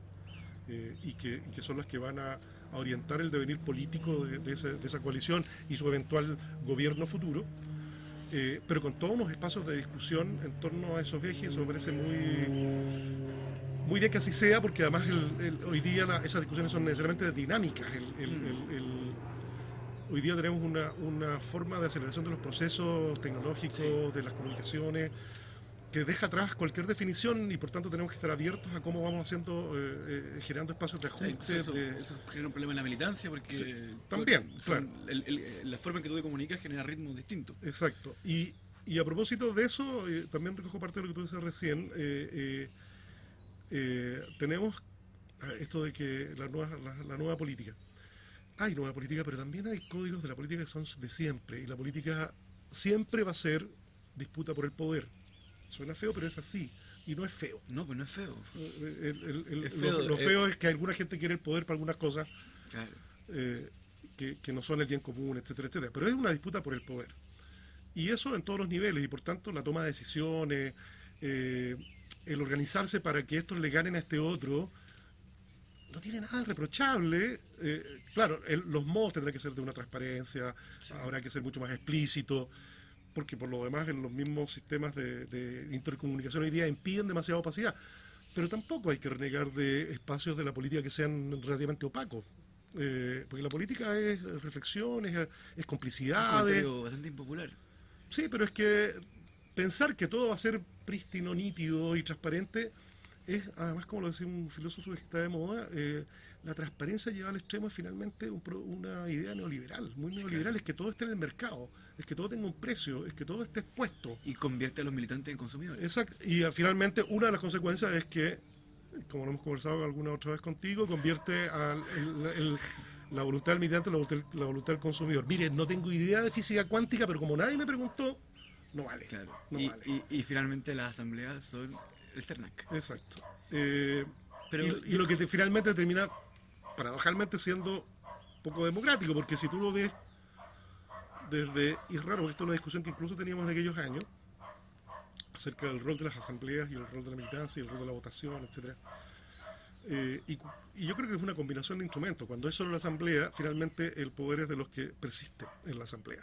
eh, y, que, son las que van a, orientar el devenir político de, esa, coalición y su eventual gobierno futuro. eh, pero con todos unos espacios de discusión en torno a esos ejes, eso me parece muy, muy bien que así sea, porque además hoy día esas discusiones son necesariamente dinámicas. Hoy día tenemos una, una, forma de aceleración de los procesos tecnológicos, de las comunicaciones, que deja atrás cualquier definición y por tanto tenemos que estar abiertos a cómo vamos haciendo, eh, eh, generando espacios de ajuste. eso, genera un problema en la militancia porque... también, claro. la forma en que tú te comunicas genera ritmos distintos. Exacto. Y, y a propósito de eso, eh, también recojo parte de lo que tú decías recién, tenemos esto de que la nueva, la nueva política. Hay nueva política, pero también hay códigos de la política que son de siempre y la política siempre va a ser disputa por el poder Suena feo, pero es así. Y no es feo. No, pues no es feo. lo, feo es que alguna gente quiere el poder para algunas cosas eh, que, no son el bien común, etcétera, etcétera. Pero es una disputa por el poder. Y eso en todos los niveles. Y por tanto, la toma de decisiones, eh, el organizarse para que estos le ganen a este otro, no tiene nada reprochable. Eh, claro, los modos tendrán que ser de una transparencia, habrá que ser mucho más explícito porque por lo demás en los mismos sistemas de, intercomunicación hoy día impiden demasiada opacidad. Pero tampoco hay que renegar de espacios de la política que sean relativamente opacos. Eh, porque la política es reflexión, es, complicidad. Es bastante impopular. Sí, pero es que pensar que todo va a ser prístino, nítido y transparente es, además, como lo decía un filósofo que está de moda, eh, la transparencia lleva al extremo es finalmente una idea neoliberal, muy neoliberal, es que todo esté en el mercado, es que todo tenga un precio, es que todo esté expuesto. Y convierte a los militantes en consumidores. Exacto, y ah, finalmente una de las consecuencias es que, como lo hemos conversado alguna otra vez contigo, convierte a la voluntad del militante en la, voluntad del consumidor. Mire, no tengo idea de física cuántica, pero como nadie me preguntó, no vale. Claro. y, finalmente las asambleas son el CERNAC. Exacto. Eh, pero, y, lo que finalmente termina paradojalmente siendo poco democrático, porque si tú lo ves desde, y es raro, porque esto es una discusión que incluso teníamos en aquellos años, acerca del rol de las asambleas y el rol de la militancia y el rol de la votación, etcétera. Eh, y, yo creo que es una combinación de instrumentos. Cuando es solo la asamblea, finalmente el poder es de los que persisten en la asamblea.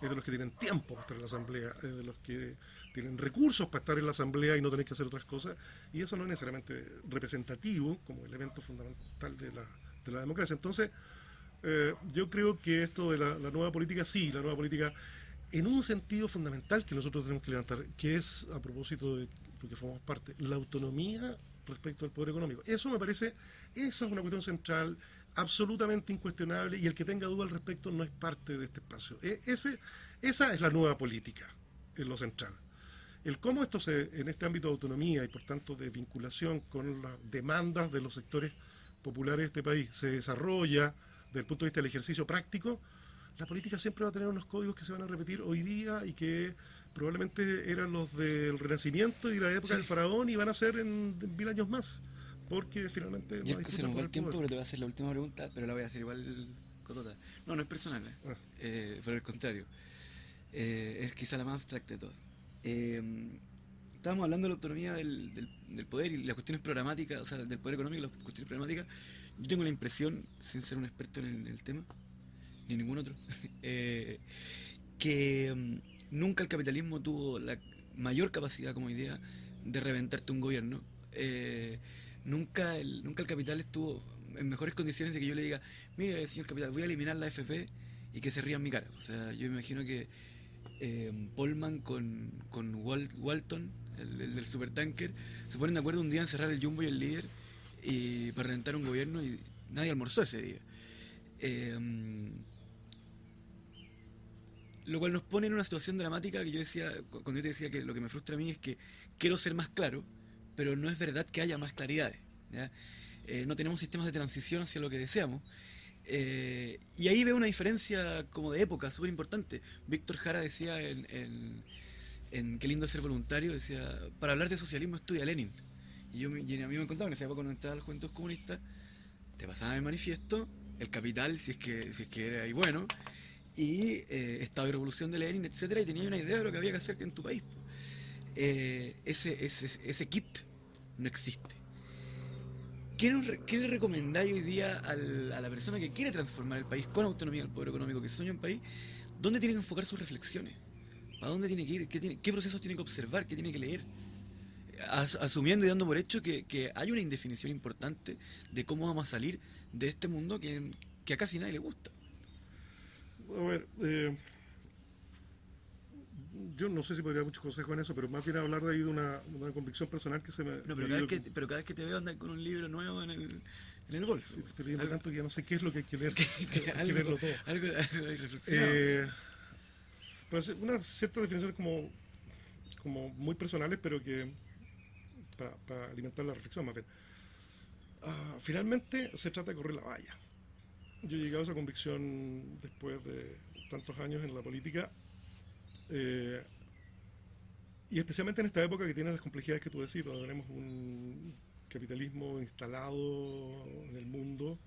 Es de los que tienen tiempo para estar en la asamblea, es de los que tienen recursos para estar en la asamblea y no tener que hacer otras cosas, y eso no es necesariamente representativo como elemento fundamental de la, de la democracia. Entonces, eh, yo creo que esto de la, nueva política, sí, la nueva política, en un sentido fundamental que nosotros tenemos que levantar, que es, a propósito de lo que formamos parte, la autonomía respecto al poder económico. Eso me parece, eso es una cuestión central, absolutamente incuestionable, y el que tenga duda al respecto no es parte de este espacio. E, esa es la nueva política, en lo central. El cómo esto se, en este ámbito de autonomía y por tanto de vinculación con las demandas de los sectores populares de este país se desarrolla desde el punto de vista del ejercicio práctico, la política siempre va a tener unos códigos que se van a repetir hoy día y que probablemente eran los del Renacimiento y la época del faraón y van a ser en, mil años más. Porque finalmente no hay se nos va el tiempo, pero te voy a hacer la última pregunta, pero la voy a hacer igual cotota. No, no es personal, ¿eh? Ah. eh por el contrario. Eh, es quizá la más abstracta de todas. Eh, estábamos hablando de la autonomía del, poder y las cuestiones programáticas, o sea, del poder económico y las cuestiones programáticas. Yo tengo la impresión, sin ser un experto en el, tema, ni ningún otro, <laughs> eh, que mm, nunca el capitalismo tuvo la mayor capacidad como idea de reventarte un gobierno. Eh, nunca, el, nunca el capital estuvo en mejores condiciones de que yo le diga, mire, señor capital, voy a eliminar la FP y que se ría en mi cara. O sea, yo imagino que eh, Polman con, con Walton, el, del supertanker, se ponen de acuerdo un día en cerrar el Jumbo y el líder y para reventar un gobierno y nadie almorzó ese día. Em, lo cual nos pone en una situación dramática que yo decía, cuando yo te decía que lo que me frustra a mí es que quiero ser más claro, pero no es verdad que haya más claridades. Eh, no tenemos sistemas de transición hacia lo que deseamos. Eh, y ahí veo una diferencia como de época súper importante. Víctor Jara decía en, en, Qué lindo ser voluntario, decía, para hablar de socialismo estudia Lenin. Y, yo, a mí me contaban en esa época cuando entraba al Juventud Comunista, te pasaban el manifiesto, el capital, si es que, si es que era ahí bueno, y eh, Estado y Revolución de Lenin, etcétera, y tenía una idea de lo que había que hacer en tu país. Eh, ese, ese, ese kit no existe. ¿Qué, le recomendáis hoy día a la persona que quiere transformar el país con autonomía del poder económico, que sueña un país? ¿Dónde tiene que enfocar sus reflexiones? ¿Para dónde tiene que ir? ¿Qué, qué procesos tiene que observar? ¿Qué tiene que leer? As- asumiendo y dando por hecho que, que hay una indefinición importante de cómo vamos a salir de este mundo que, que a casi nadie le gusta. A ver, eh, yo no sé si podría dar muchos consejos en eso, pero más bien hablar de ahí de una, una convicción personal que se me... No, pero, cada vez que, pero cada vez que te veo andar con un libro nuevo en el, en el bolso. Sí, estoy leyendo tanto que ya no sé qué es lo que hay que leer. <laughs> hay que algo- leerlo todo. algo, algo reflexión. Eh, pues una cierta definición como, como muy personales, pero que para alimentar la reflexión más bien. Ah, finalmente se trata de correr la valla. Yo he llegado a esa convicción después de tantos años en la política eh, y especialmente en esta época que tiene las complejidades que tú decís, donde tenemos un capitalismo instalado en el mundo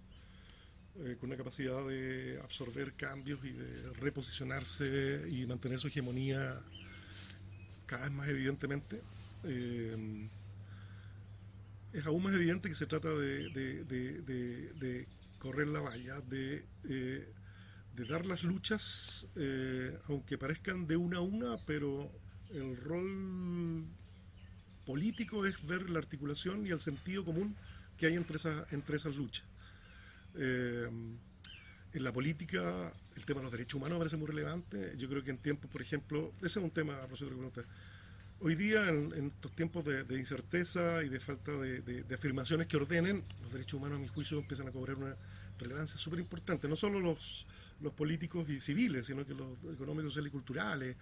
eh, con una capacidad de absorber cambios y de reposicionarse y mantener su hegemonía cada vez más evidentemente. Eh, es aún más evidente que se trata de, correr la valla, de, de dar las luchas, eh, aunque parezcan de una a una, pero el rol político es ver la articulación y el sentido común que hay entre, esas entre esas luchas. Eh, en la política, el tema de los derechos humanos parece muy relevante. Yo creo que en tiempos, por ejemplo, ese es un tema, lo que. Hoy día, en, estos tiempos de, de incerteza y de falta de, de- de afirmaciones que ordenen, los derechos humanos, a mi juicio, empiezan a cobrar una relevancia súper importante. No solo los, los políticos y civiles, sino que los económicos, sociales y culturales.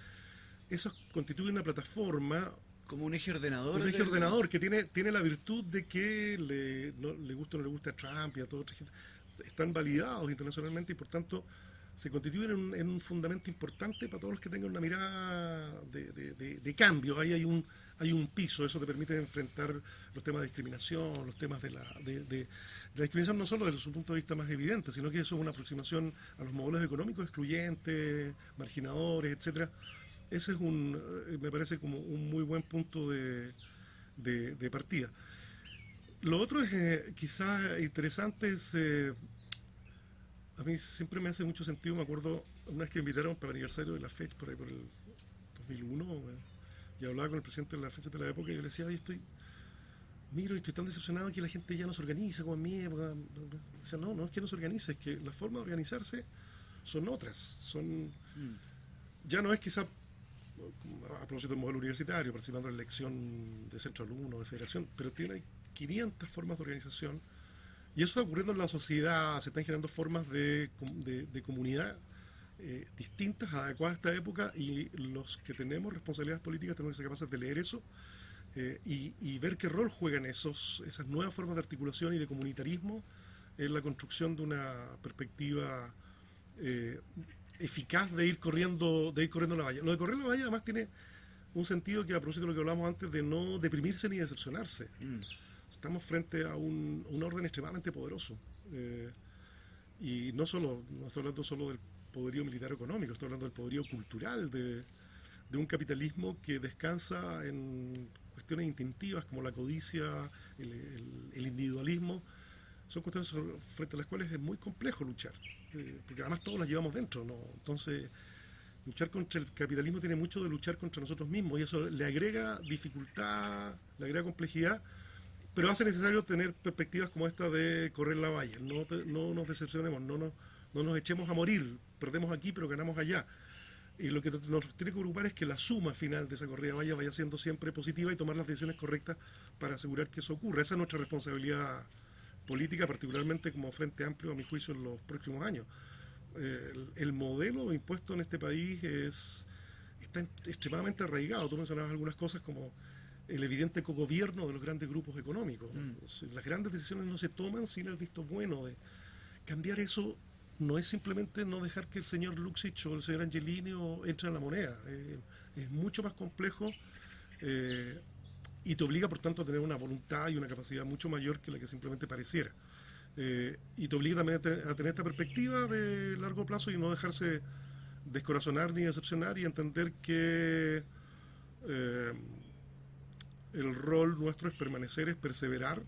Eso constituye una plataforma como un eje ordenador. un eje del- ordenador que tiene, tiene la virtud de que le, no, le gusta o no le gusta a Trump y a toda otra gente, están validados internacionalmente y por tanto se constituyen en un, en un fundamento importante para todos los que tengan una mirada de, de- de- de cambio. Ahí hay un, hay un piso, eso te permite enfrentar los temas de discriminación, los temas de la, de, de- la discriminación no solo desde su punto de vista más evidente, sino que eso es una aproximación a los modelos económicos excluyentes, marginadores, etcétera. Ese es un, eh, me parece como un muy buen punto de, de- partida. Lo otro es eh, quizás interesante es, eh, a mí siempre me hace mucho sentido, me acuerdo una vez que me invitaron para el aniversario de la fecha, por ahí por el 2001, eh, y hablaba con el presidente de la fecha de la época y yo le decía, oye, estoy, miro y estoy tan decepcionado que la gente ya no se organiza como en mi época. Decía, no, no es que no se organice, es que la forma de organizarse son otras, son Mm. ya no es quizá a propósito del modelo universitario, participando en la elección de centro alumno, de federación, pero tiene 500 formas de organización y eso está ocurriendo en la sociedad, se están generando formas de, de- de comunidad eh, distintas, adecuadas a esta época y los que tenemos responsabilidades políticas tenemos que ser capaces de leer eso eh, y, y ver qué rol juegan esos, esas nuevas formas de articulación y de comunitarismo en la construcción de una perspectiva eh, eficaz de ir corriendo de ir corriendo la valla. Lo de correr la valla además tiene un sentido que a propósito de lo que hablamos antes de no deprimirse ni decepcionarse. Mm. Estamos frente a un, un orden extremadamente poderoso. Eh, y no solo, no estoy hablando solo del poderío militar económico, estoy hablando del poderío cultural de, de un capitalismo que descansa en cuestiones instintivas como la codicia, el, el- el individualismo. Son cuestiones frente a las cuales es muy complejo luchar, eh, porque además todos las llevamos dentro, ¿no? Entonces, luchar contra el capitalismo tiene mucho de luchar contra nosotros mismos y eso le agrega dificultad, le agrega complejidad, pero hace necesario tener perspectivas como esta de correr la valla. No, te- no nos decepcionemos, no nos, no nos echemos a morir, perdemos aquí pero ganamos allá. Y lo que nos tiene que preocupar es que la suma final de esa corrida de valla vaya siendo siempre positiva y tomar las decisiones correctas para asegurar que eso ocurra. Esa es nuestra responsabilidad política, particularmente como Frente Amplio, a mi juicio, en los próximos años. Eh, el, el modelo impuesto en este país es está en- extremadamente arraigado. Tú mencionabas algunas cosas como el evidente cogobierno de los grandes grupos económicos. Mm. Las grandes decisiones no se toman sin el visto bueno de cambiar eso. No es simplemente no dejar que el señor Luxich o el señor Angelini entre en la moneda. Eh, es mucho más complejo eh, y te obliga, por tanto, a tener una voluntad y una capacidad mucho mayor que la que simplemente pareciera. Eh, y te obliga también a tener, a tener esta perspectiva de largo plazo y no dejarse descorazonar ni decepcionar y entender que el rol nuestro es permanecer, es perseverar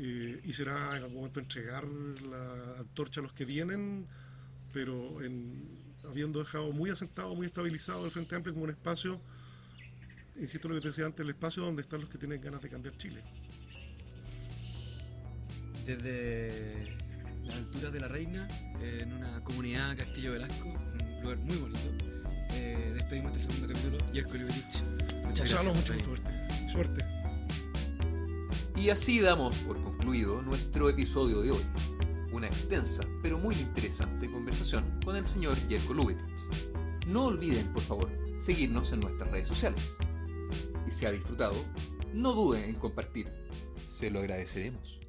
eh, y será en algún momento entregar la antorcha a los que vienen, pero en, habiendo dejado muy asentado, muy estabilizado el Frente Amplio como un espacio, insisto lo que te decía antes, el espacio donde están los que tienen ganas de cambiar Chile. Desde las alturas de la Reina, en una comunidad Castillo Velasco, un lugar muy bonito, eh, despedimos este segundo capítulo. Yerko Liberich. Muchas Gonzalo, gracias. mucho venir. suerte. Suerte. Y así damos por concluido nuestro episodio de hoy. Una extensa pero muy interesante conversación con el señor Jerko Lubetich. No olviden, por favor, seguirnos en nuestras redes sociales. Y si ha disfrutado, no duden en compartir. Se lo agradeceremos.